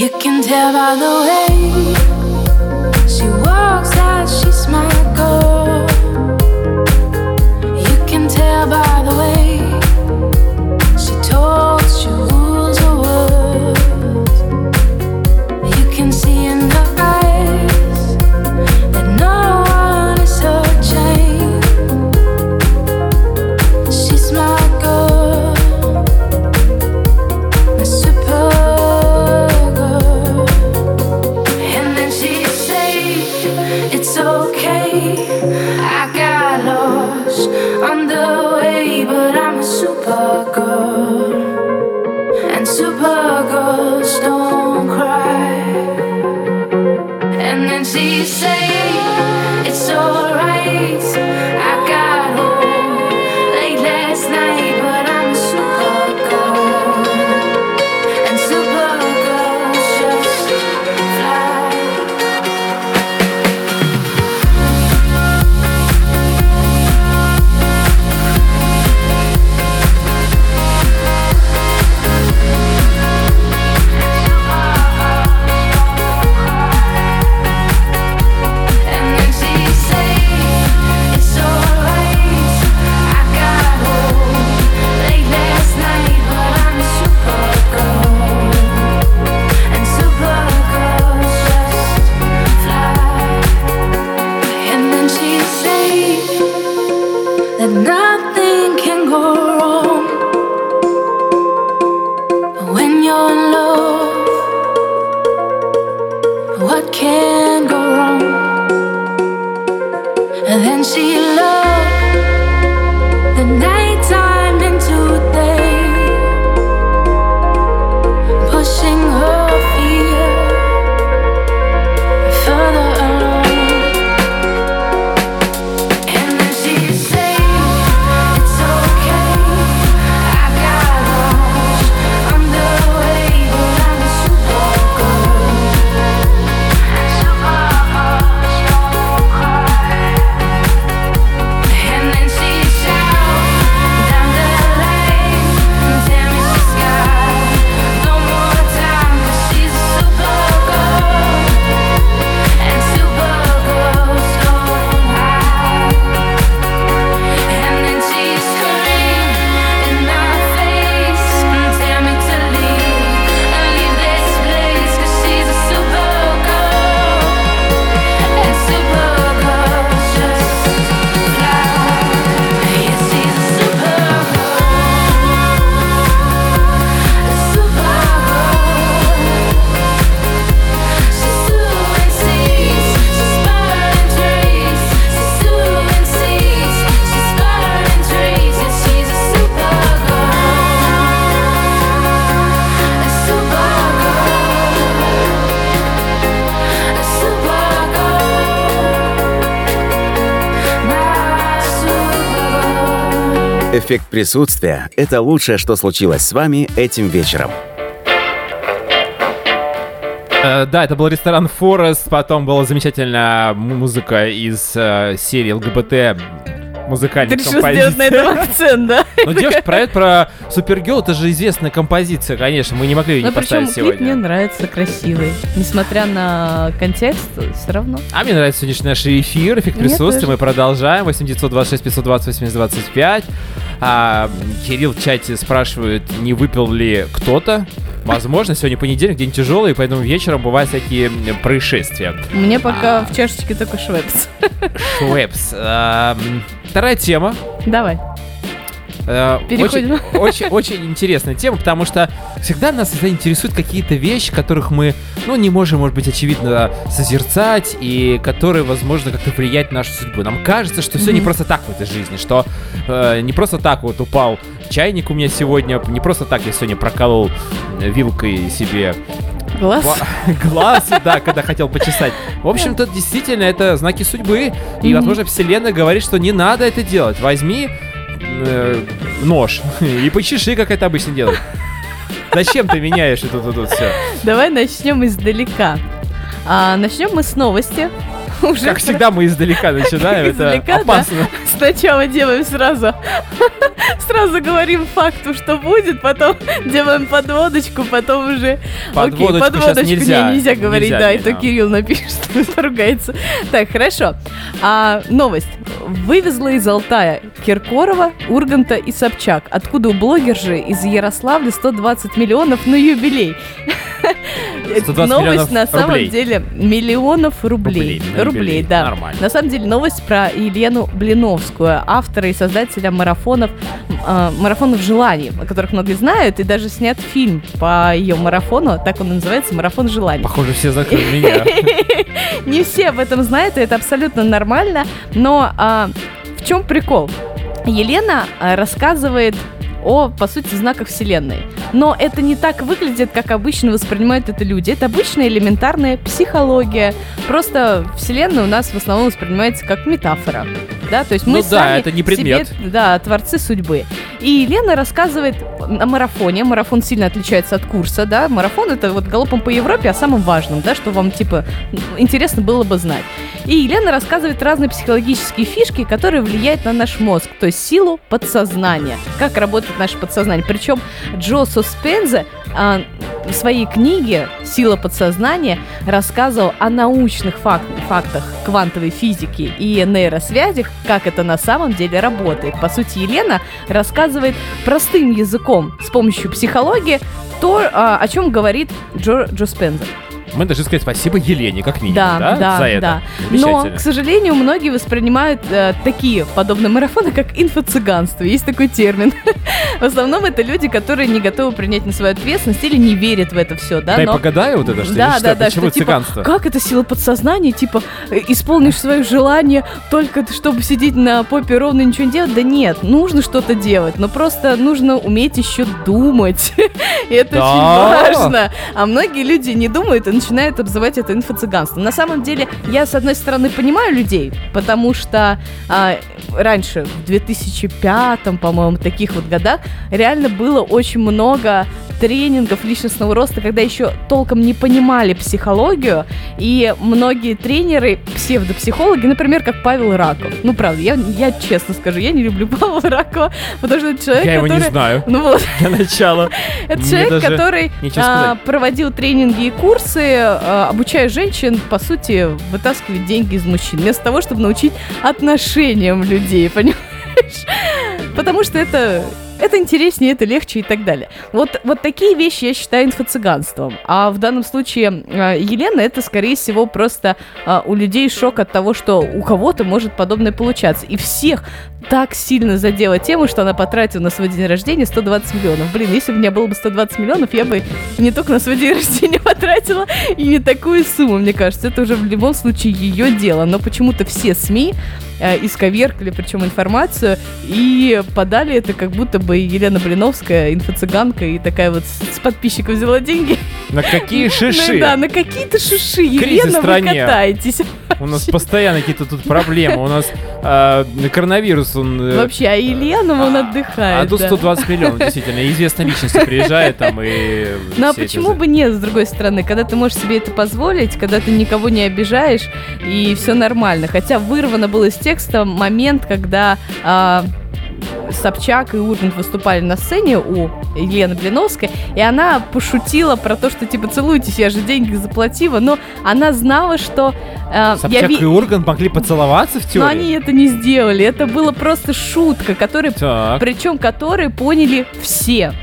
no. Эффект присутствия – это лучшее, что случилось с вами этим вечером. Э, да, это был ресторан Форест, потом была замечательная музыка из э, серии ЛГБТ музыкальной Ты решил сделать на композиции. этом акцент, да? [laughs] Ну, девушка, проект про Супергерл, это же известная композиция, конечно, мы не могли ее не Ну, поставить клип мне сегодня. нравится красивый. Несмотря на контекст, все равно. А мне нравится сегодняшний наш эфир, эффект присутствия, мы продолжаем, 8926 520 8025. А, Кирилл в чате спрашивает, не выпил ли кто-то. Возможно, сегодня понедельник, день тяжелый, поэтому вечером бывают всякие происшествия. Мне пока А. в чашечке только швепс. Швепс. А, м, Вторая тема. Давай. Э, Переходим. Очень, [laughs] очень, очень интересная тема, потому что всегда нас интересуют какие-то вещи, которых мы, ну, не можем, может быть, очевидно, созерцать, и которые, возможно, как-то влиять на нашу судьбу. Нам кажется, что все не просто так в этой жизни, что э, не просто так вот упал чайник у меня сегодня, не просто так я сегодня проколол вилкой себе Глаз. Гла- [laughs] глаз, да, когда хотел почесать. В общем-то, действительно, это знаки судьбы. И, возможно, Вселенная говорит, что не надо это делать. Возьми э, нож [laughs] и почеши, как это обычно делают. Зачем ты меняешь это тут все? Давай начнем издалека. А, начнем мы с новости. Уже Как всегда, мы издалека начинаем. Издалека, Это опасно. Сначала делаем сразу. [laughs] Сразу говорим факту, что будет, потом [laughs] делаем подводочку, потом уже... Окей, Подводочку щас подводочку нельзя. не, нельзя говорить, да, и то. Кирилл напишет, [laughs] поругается. Так, хорошо. А, новость. Вывезла из Алтая Киркорова, Урганта и Собчак. Откуда у блогерши из Ярославля 120 миллионов на юбилей. 120 Новость на самом рублей. деле миллионов рублей. Рублей, Рублей, да. Нормально. На самом деле новость про Елену Блиновскую, автора и создателя марафонов, э, марафонов желаний, о которых многие знают, и даже снят фильм по ее марафону, так он и называется, марафон желаний. Похоже, все кроме меня. [laughs] Не все об этом знают, и это абсолютно нормально, но а, в чем прикол? Елена а, рассказывает о, по сути, знаках Вселенной. Но это не так выглядит, как обычно воспринимают это люди. Это обычная элементарная психология. Просто Вселенная у нас в основном воспринимается как метафора. Да, то есть мы Ну да, сами это не предмет. себе, да, творцы судьбы. И Елена рассказывает о марафоне. Марафон сильно отличается от курса, да. Марафон это вот галопом по Европе о самом важном, да, что вам типа интересно было бы знать. И Елена рассказывает разные психологические фишки, которые влияют на наш мозг, то есть силу подсознания, как работает наше подсознание. Причем Джо Суспензе а, в своей книге «Сила подсознания» рассказывал о научных фак- фактах квантовой физики и нейросвязях, как это на самом деле работает. По сути, Елена рассказывает простым языком с помощью психологии то, а, о чем говорит Джо, Джо Спензер. Мы должны сказать спасибо Елене, как минимум, Да, да? да, За это. да. Но, к сожалению, многие воспринимают э, такие подобные марафоны, как инфо-цыганство. Есть такой термин. [laughs] В основном это люди, которые не готовы принять на свою ответственность или не верят в это все, да? Дай но- погадаю вот это, что? Да, Что? да, да, Почему что типа, цыганство? как это сила подсознания, типа, э, исполнишь свое желание только чтобы сидеть на попе ровно и ничего не делать? Да нет, нужно что-то делать, но просто нужно уметь еще думать. [laughs] И это Да. очень важно. А многие люди не думают и начинают обзывать это инфо-цыганством. На самом деле, я, с одной стороны, понимаю людей, потому что а, раньше, в 2005, по-моему, таких вот годах, реально было очень много тренингов личностного роста, когда еще толком не понимали психологию, и многие тренеры, псевдопсихологи, например, как Павел Раков. Ну, правда, я, я честно скажу, я не люблю [laughs] Павла Ракова, потому что это человек, Я его который... не знаю. [laughs] Ну вот, Для начала. это человек, который а, проводил тренинги и курсы, обучая женщин, по сути, вытаскивать деньги из мужчин, вместо того, чтобы научить отношениям людей, [laughs] понимаешь? Потому что это это интереснее, это легче и так далее. Вот, вот такие вещи я считаю инфо-цыганством. А в данном случае э, Елена, это, скорее всего, просто э, у людей шок от того, что у кого-то может подобное получаться. И всех так сильно задела тему, что она потратила на свой день рождения 120 миллионов. Блин, если бы у меня было бы 120 миллионов, я бы не только на свой день [laughs] рождения потратила, и не такую сумму, мне кажется. Это уже в любом случае ее дело. Но почему-то все СМИ э, исковеркали, причем информацию, и подали это как будто бы Елена Блиновская, инфо-цыганка, и такая вот с с подписчиков взяла деньги. На какие [laughs] Ну шиши? да, на какие-то шиши. Кризис Елена, вы катаетесь. У нас постоянно какие-то тут проблемы. У нас а, коронавирус, он... э, Вообще, а Елена, он а- отдыхает. А тут да. 120 миллионов, действительно. Известная личность приезжает там и... Ну а эти почему за- бы нет, с другой стороны, когда ты можешь себе это позволить, когда ты никого не обижаешь, и все нормально. Хотя вырвано был из текста момент, когда а, Собчак и Ургант выступали на сцене у Елены Блиновской, и она пошутила про то, что типа целуйтесь, я же деньги заплатила, но она знала, что... я Собчак ви- и Ургант могли поцеловаться в теории? Но они это не сделали, это была просто шутка, которая... Причем которые поняли все.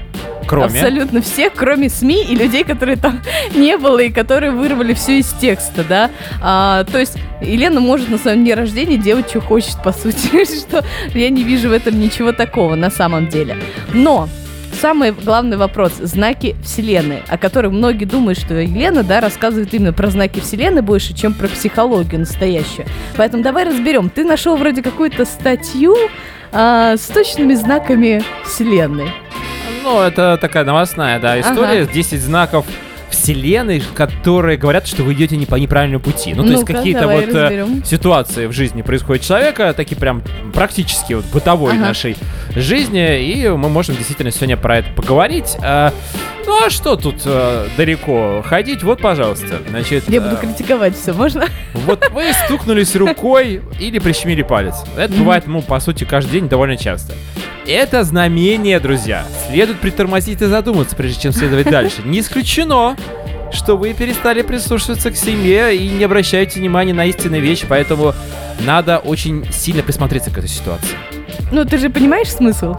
Кроме... Абсолютно все, кроме СМИ и людей, которые там [laughs] не было и которые вырвали все из текста, да. А, то есть Елена может на своем дне рождения делать, что хочет, по сути, [laughs] что я не вижу в этом ничего такого на самом деле. Но Самый главный вопрос – знаки Вселенной, о которых многие думают, что Елена, да, рассказывает именно про знаки Вселенной больше, чем про психологию настоящую. Поэтому давай разберем. Ты нашел вроде какую-то статью а, с точными знаками Вселенной. Ну, это такая новостная, да, история. Ага. 10 знаков вселенной, которые говорят, что вы идете не по неправильному пути. Ну, то есть какие-то вот э, разберем. ситуации в жизни происходят человека, такие прям практически вот бытовой Ага. нашей жизни, и мы можем действительно сегодня про это поговорить. А, ну, а что тут э, далеко ходить? Вот, пожалуйста. Значит, Я буду э, критиковать все, можно? вот вы [laughs] стукнулись рукой или прищемили палец. Это бывает, ну, по сути, каждый день довольно часто. Это знамение, друзья. Следует притормозить и задуматься, прежде чем следовать дальше. Не исключено, что вы перестали прислушиваться к семье и не обращаете внимания на истинные вещи, поэтому надо очень сильно присмотреться к этой ситуации. Ну, ты же понимаешь смысл?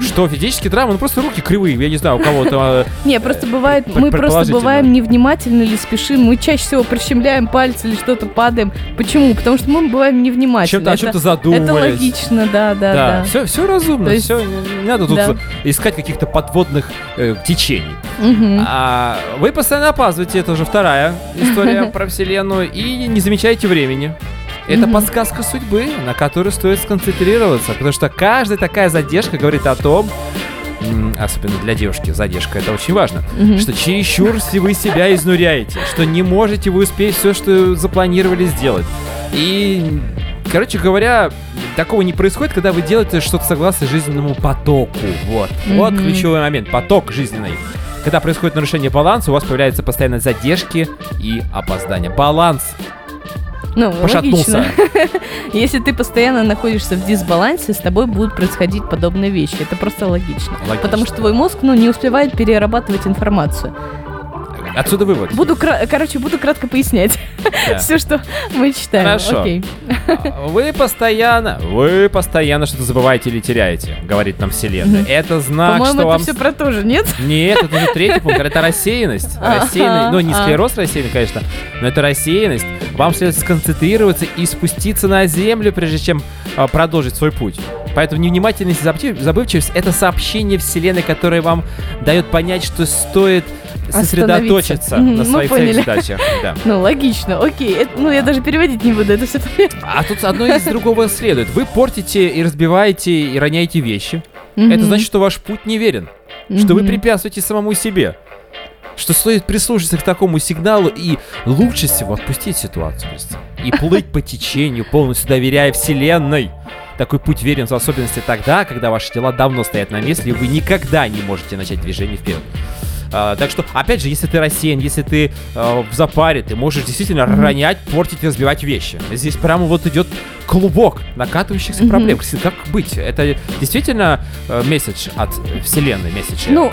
Что, физические травмы? Ну, просто руки кривые, я не знаю, у кого-то... [laughs] Не, просто бывает, мы просто бываем невнимательны или спешим, мы чаще всего прищемляем пальцы или что-то падаем. Почему? Потому что мы бываем невнимательны. Чем-то, чем-то задумывались. Это логично, да, да, да. Все, все разумно, все, не, надо тут искать каких-то подводных э, течений. А, вы постоянно опаздываете, это уже вторая история [laughs] про Вселенную, и не замечаете времени. Это подсказка судьбы, на которую стоит сконцентрироваться, потому что каждая такая задержка говорит о том, особенно для девушки, задержка это очень важно, Мгм. что чересчур вы себя изнуряете, что не можете вы успеть все, что запланировали сделать. И, короче говоря, такого не происходит, когда вы делаете что-то согласно жизненному потоку. Вот. Вот ключевой момент. Поток жизненный. Когда происходит нарушение баланса, у вас появляются постоянно задержки и опоздания. Баланс Ну, пошатнулся. логично. [laughs] Если ты постоянно находишься в дисбалансе, с тобой будут происходить подобные вещи. Это просто логично. Логично. Потому что твой мозг, ну, не успевает перерабатывать информацию. Отсюда вывод. Буду, короче, буду кратко пояснять Да. [laughs] все, что мы читаем. Хорошо. Окей. Вы постоянно, вы постоянно что-то забываете или теряете, говорит нам Вселенная. Мгм. Это знак, По-моему, что это вам все про то же, нет? Нет, это уже третий пункт. Это рассеянность. Рассеянный, ну не а. склероз рассеянный, конечно, но это рассеянность. Вам следует сконцентрироваться и спуститься на землю, прежде чем а, продолжить свой путь. Поэтому невнимательность и забыв- забывчивость — это сообщение Вселенной, которое вам дает понять, что стоит сосредоточиться на своих целях задачах. [laughs] Да. Ну, логично, окей. Это- ну, я даже переводить не буду, это все А тут одно из другого следует. Вы портите и разбиваете и роняете вещи. Это значит, что ваш путь неверен. что вы препятствуете самому себе. Что стоит прислушаться к такому сигналу и лучше всего отпустить ситуацию. И плыть по течению, полностью доверяя Вселенной. Такой путь верен в особенности тогда, когда ваши дела давно стоят на месте, и вы никогда не можете начать движение вперед. А, так что, опять же, если ты рассеян, если ты э, в запаре, ты можешь действительно ронять, портить и разбивать вещи. Здесь прямо вот идет клубок накатывающихся проблем. Как быть? Это действительно э, месседж от Вселенной, месседж. я Ну,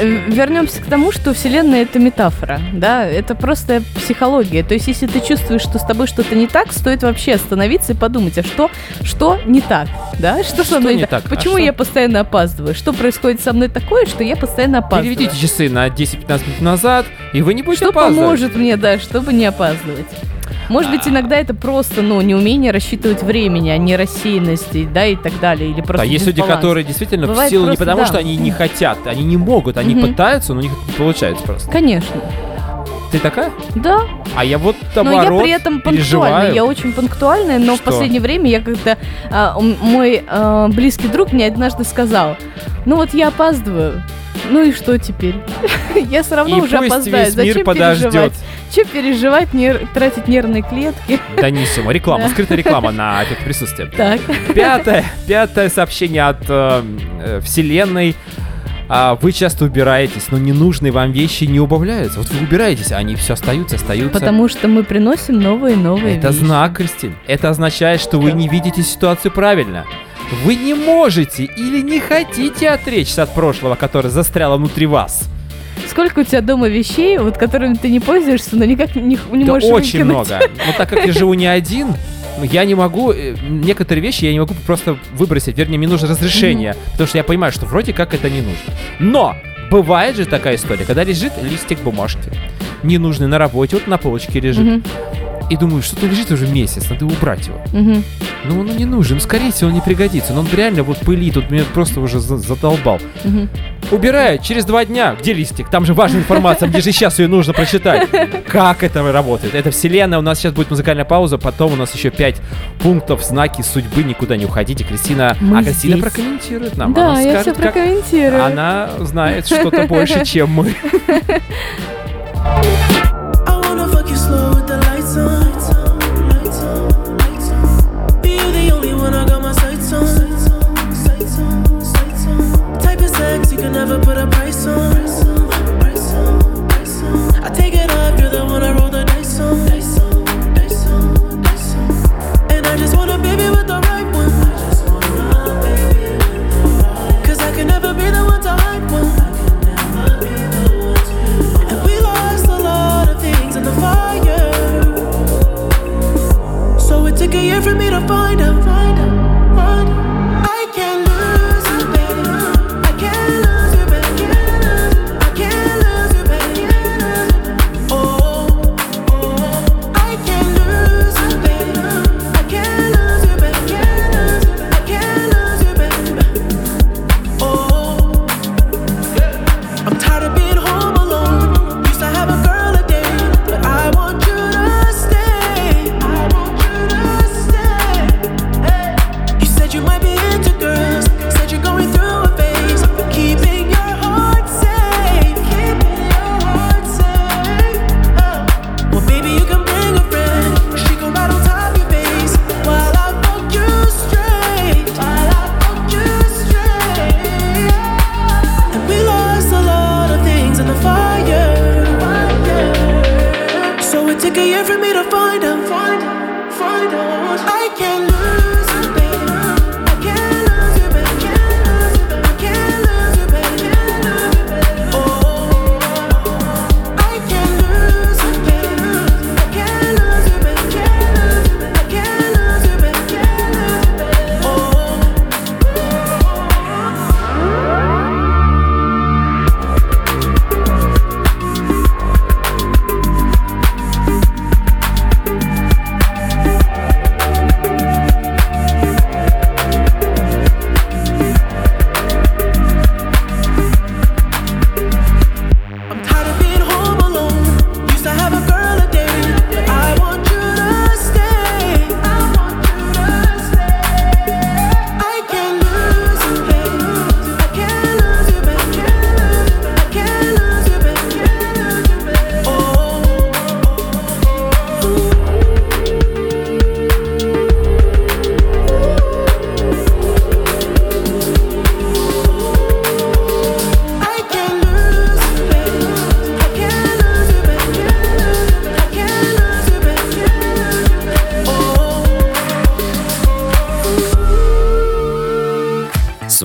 Э. Вернемся к тому, что Вселенная это метафора, да, это просто психология. То есть, если ты чувствуешь, что с тобой что-то не так, стоит вообще остановиться и подумать, а что, что не так, да, что, со мной не так? А Почему что? я постоянно опаздываю? Что происходит со мной такое, что я постоянно опаздываю? Переведите часы на 10-15 минут назад, и вы не будете Что опаздывать. поможет мне, да, чтобы не опаздывать? Может быть, иногда это просто, ну, неумение рассчитывать времени, а не рассеянности, да, и так далее, или просто Да, есть люди, которые действительно в Бывает силу не просто, потому, да. что они не хотят, они не могут, они Мгм. пытаются, но у них не получается просто. Конечно, Ты такая? да, А я вот Но наоборот я при этом пунктуальная, я очень пунктуальная, но в Что? последнее время я как-то... а, мой а, близкий друг мне однажды сказал, ну вот я опаздываю, ну и что теперь? [laughs] я все равно И уже пусть опоздаю, весь мир зачем подождет. переживать? Че переживать, нер- тратить нервные клетки? [laughs] Даниссимо. Реклама, Да. скрытая реклама [laughs] на эффект присутствия. Так. Пятое, пятое сообщение от э, э, Вселенной. А, вы часто убираетесь, но ненужные вам вещи не убавляются. Вот вы убираетесь, а они все остаются, остаются. Потому что мы приносим новые и новые Это вещи. знак, Кристин. Это означает, что вы не видите ситуацию правильно. Вы не можете или не хотите отречься от прошлого, которое застряло внутри вас. Сколько у тебя дома вещей, вот которыми ты не пользуешься, но никак не, не Да можешь очень выкинуть? много. Но так как я живу не один, я не могу, э, некоторые вещи я не могу просто выбросить, вернее, мне нужно разрешение, потому что я понимаю, что вроде как это не нужно. Но бывает же такая история, когда лежит листик бумажки, ненужный на работе, вот на полочке лежит, Мгм, и думаю, что-то лежит уже месяц, надо убрать его. мгм. Ну, он не нужен, скорее всего, он не пригодится, но он реально вот пылит, тут меня просто уже за- задолбал. Мгм. Убираю через два дня. Где листик? Там же важная информация, где же сейчас ее нужно прочитать. Как это работает? Это вселенная, у нас сейчас будет музыкальная пауза, потом у нас еще пять пунктов, знаки судьбы, никуда не уходите. Кристина, Мы а Кристина здесь. прокомментирует нам. Да, Она я все скажет, как прокомментирую. она знает что-то больше, чем мы. [laughs] here for me to find out. Find out.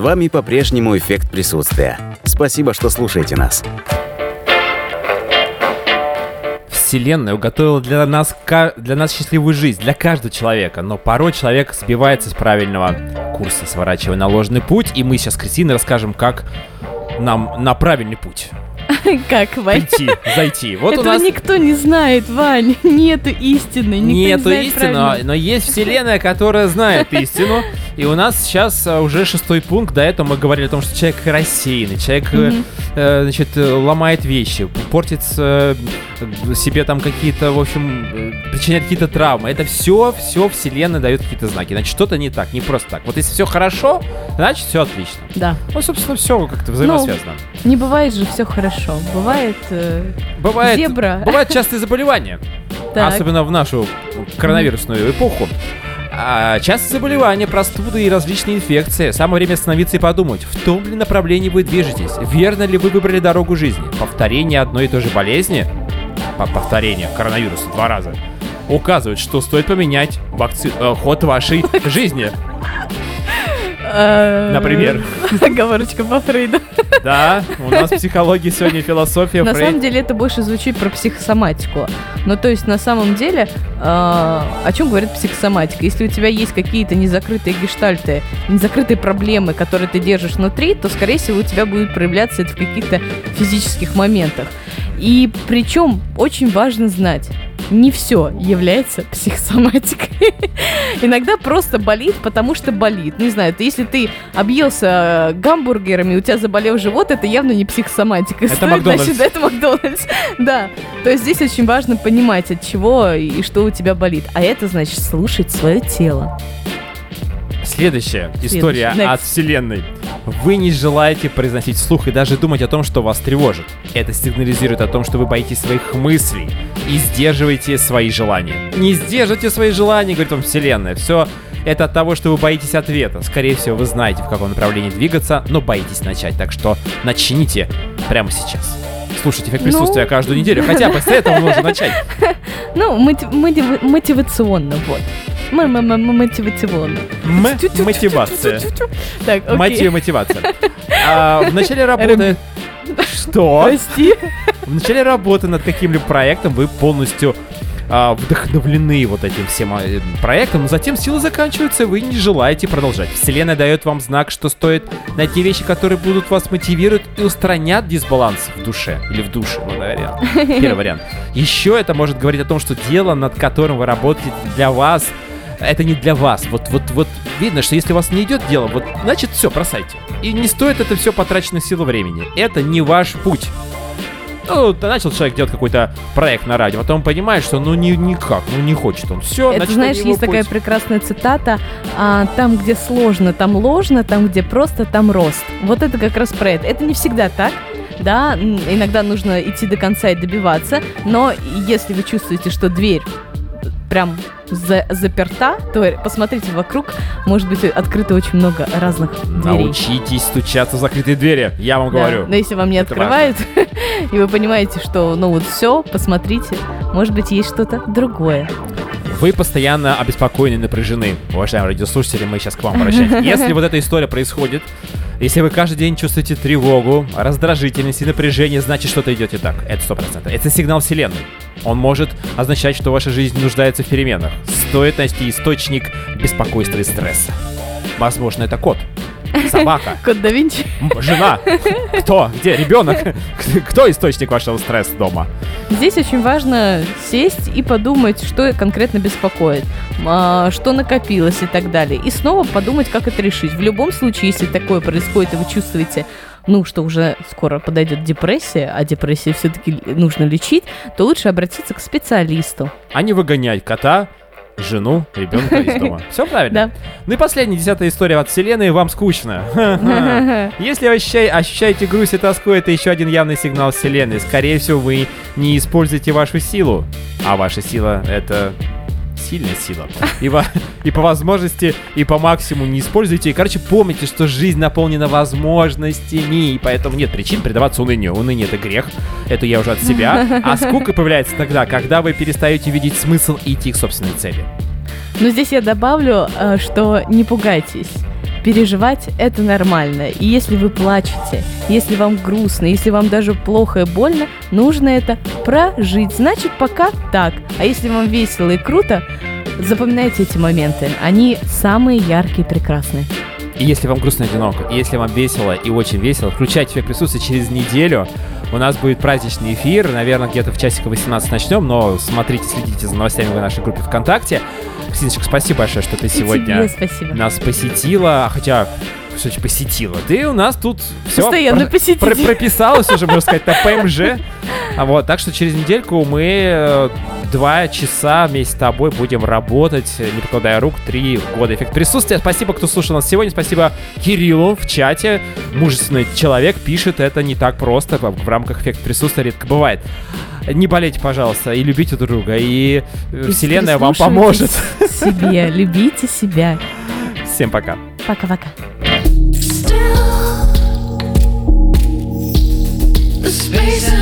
Вами по-прежнему эффект присутствия. Спасибо, что слушаете нас. Вселенная уготовила для нас, для нас счастливую жизнь, для каждого человека, но порой человек сбивается с правильного курса, сворачивая на ложный путь, и мы сейчас с Кристиной расскажем, как нам на правильный путь [laughs] Как, Вань? прийти, зайти. Вот у Этого нас никто не знает, Вань. [laughs] Нету истины. Никто не нету знает истины, но, есть вселенная, которая знает истину, И у нас сейчас а, уже шестой пункт. До этого мы говорили о том, что человек рассеянный, человек, Мгм. э, значит, э, ломает вещи, портит э, себе там какие-то, в общем, э, причиняет какие-то травмы. Это все, все вселенная дает какие-то знаки. Значит, что-то не так, не просто так. Вот если все хорошо, значит, все отлично. Да. Ну, собственно, все как-то взаимосвязано. Не бывает же все хорошо. Бывает... э, Бывает, зебра. бывают частые заболевания. так. Особенно в нашу коронавирусную эпоху. А, частые заболевания, простуды и различные инфекции. Самое время остановиться и подумать, в том ли направлении вы движетесь, верно ли вы выбрали дорогу жизни. Повторение одной и той же болезни, по- повторение коронавируса два раза, указывает, что стоит поменять вакци- э, ход вашей [laughs] жизни. Э, Например? [laughs] Оговорочка по Фрейду. Да, у нас психология сегодня, философия, На самом деле это больше звучит про психосоматику. Ну, то есть, на самом деле, э, о чем говорит психосоматика? Если у тебя есть какие-то незакрытые гештальты, незакрытые проблемы, которые ты держишь внутри, то, скорее всего, у тебя будет проявляться это в каких-то физических моментах. И причем очень важно знать, не все является психосоматикой. [laughs] Иногда просто болит, потому что болит. Не знаю, ты, если ты объелся э, гамбургерами, у тебя заболел живот, это явно не психосоматика. Это Стоит, Макдональдс. значит, это Макдональдс. [laughs] Да. То есть здесь очень важно понимать, от чего и что у тебя болит. А это значит слушать свое тело. Следующая история Next. от вселенной. Вы не желаете произносить вслух и даже думать о том, что вас тревожит. Это сигнализирует о том, что вы боитесь своих мыслей и сдерживаете свои желания. Не сдерживайте свои желания, говорит вам вселенная. Все это от того, что вы боитесь ответа. Скорее всего, вы знаете, в каком направлении двигаться, но боитесь начать. Так что начните прямо сейчас. Слушайте эффект Ну. присутствия каждую неделю. Хотя бы с этого нужно начать. [laughs] Ну, мотив- мотив- мотивационно, вот. Мотивационно. Мотивация. Так. Мотив мотивация. А, в начале работы... Что? Прости. В начале работы над каким-либо проектом вы полностью а, вдохновлены вот этим всем а, проектом, но затем силы заканчиваются, и вы не желаете продолжать. Вселенная дает вам знак, что стоит найти вещи, которые будут вас мотивировать и устранят дисбаланс в душе. Или в душе, ну, вариант. Первый вариант. Еще это может говорить о том, что дело, над которым вы работаете для вас, это не для вас. Вот, вот, вот видно, что если у вас не идет дело, вот значит все, бросайте. И не стоит это все потраченной силы времени. Это не ваш путь. Ну, начал человек делать какой-то проект на радио, потом понимает, что ну ни, никак, ну не хочет он. Все, Это, знаешь, есть такая прекрасная цитата а, «Там, где сложно, там ложно, там, где просто, там рост». Вот это как раз про это. Это не всегда так, да, иногда нужно идти до конца и добиваться, но если вы чувствуете, что дверь прям за- заперта, то посмотрите вокруг, может быть открыто очень много разных дверей. Научитесь стучаться в закрытые двери, я вам Да, говорю. Но если вам не Это открывают, [laughs] и вы понимаете, что ну вот все, посмотрите, может быть есть что-то другое. Вы постоянно обеспокоены и напряжены. Уважаемые радиослушатели, мы сейчас к вам обращаемся. [laughs] Если вот эта история происходит, если вы каждый день чувствуете тревогу, раздражительность и напряжение, значит что-то идет не так. Это сто процентов. Это сигнал Вселенной. Он может означать, что ваша жизнь нуждается в переменах. Стоит найти источник беспокойства и стресса. Возможно, это кот, собака, [laughs] Код да Винчи. жена. Кто? Где? Ребенок? [laughs] Кто источник вашего стресса дома? Здесь очень важно сесть и подумать, что конкретно беспокоит, а, что накопилось и так далее. И снова подумать, как это решить. В любом случае, если такое происходит, и вы чувствуете, ну, что уже скоро подойдет депрессия, а депрессию все-таки нужно лечить, то лучше обратиться к специалисту. а не выгонять кота, жену, ребенка из дома. Все правильно? Да. Ну и последняя, десятая история от вселенной. Вам скучно. [laughs] Если вы ощущаете грусть и тоску, это еще один явный сигнал вселенной. Скорее всего, вы не используете вашу силу. А ваша сила — это сильная сила. И, во- и по возможности, и по максимуму не используйте. И, короче, помните, что жизнь наполнена возможностями, и поэтому нет причин предаваться унынию. Уныние — это грех, это я уже от себя. А скука появляется тогда, когда вы перестаете видеть смысл и идти к собственной цели. Но здесь я добавлю, э, что не пугайтесь. Переживать это нормально. И если вы плачете, если вам грустно, если вам даже плохо и больно, нужно это прожить. Значит, пока так. А если вам весело и круто, запоминайте эти моменты. Они самые яркие и прекрасные. И если вам грустно и одиноко, и если вам весело и очень весело, включайте эффект присутствия через неделю. У нас будет праздничный эфир, наверное, где-то в часика 18 начнем, но смотрите, следите за новостями в нашей группе ВКонтакте. Ксеночка, спасибо большое, что ты сегодня нас посетила, хотя кстати, посетила. Ты у нас тут все Постоянно посетитель. прописалась уже, можно сказать, на ПМЖ. А Вот, так что через недельку мы э, два часа вместе с тобой будем работать, э, не покладая рук, три года эффект присутствия. Спасибо, кто слушал нас сегодня. Спасибо Кириллу в чате. Мужественный человек пишет, это не так просто. В рамках эффекта присутствия редко бывает. Не болейте, пожалуйста, и любите друг друга, и э, И Вселенная вам поможет. себе, любите себя. Всем пока. Пока-пока. The space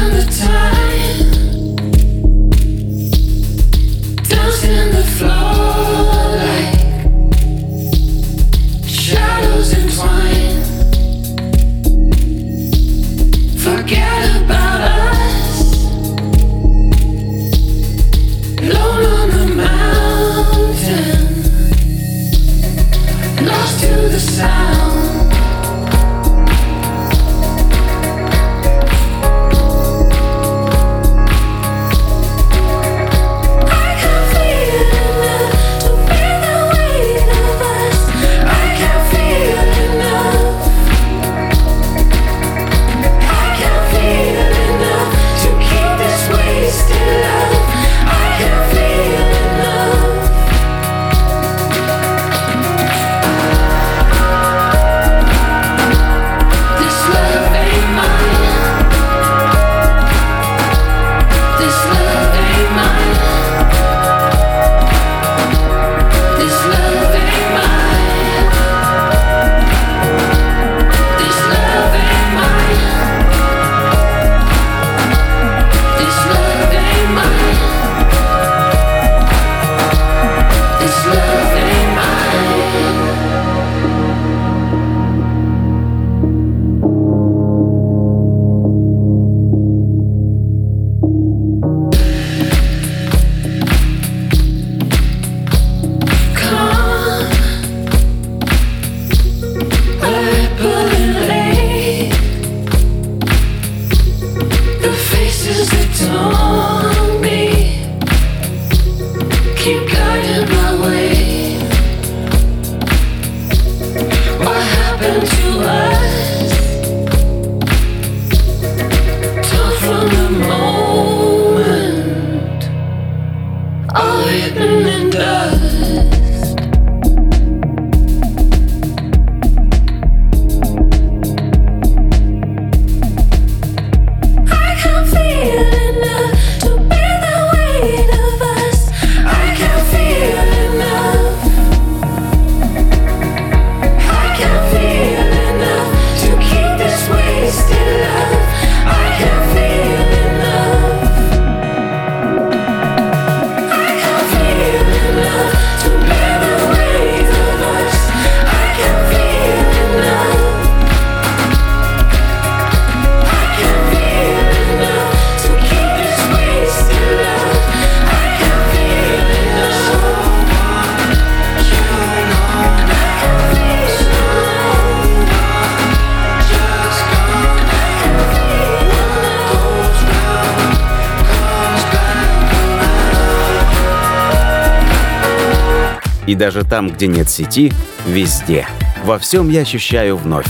даже там, где нет сети, везде. Во всем я ощущаю вновь.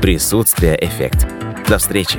Присутствие эффект. До встречи.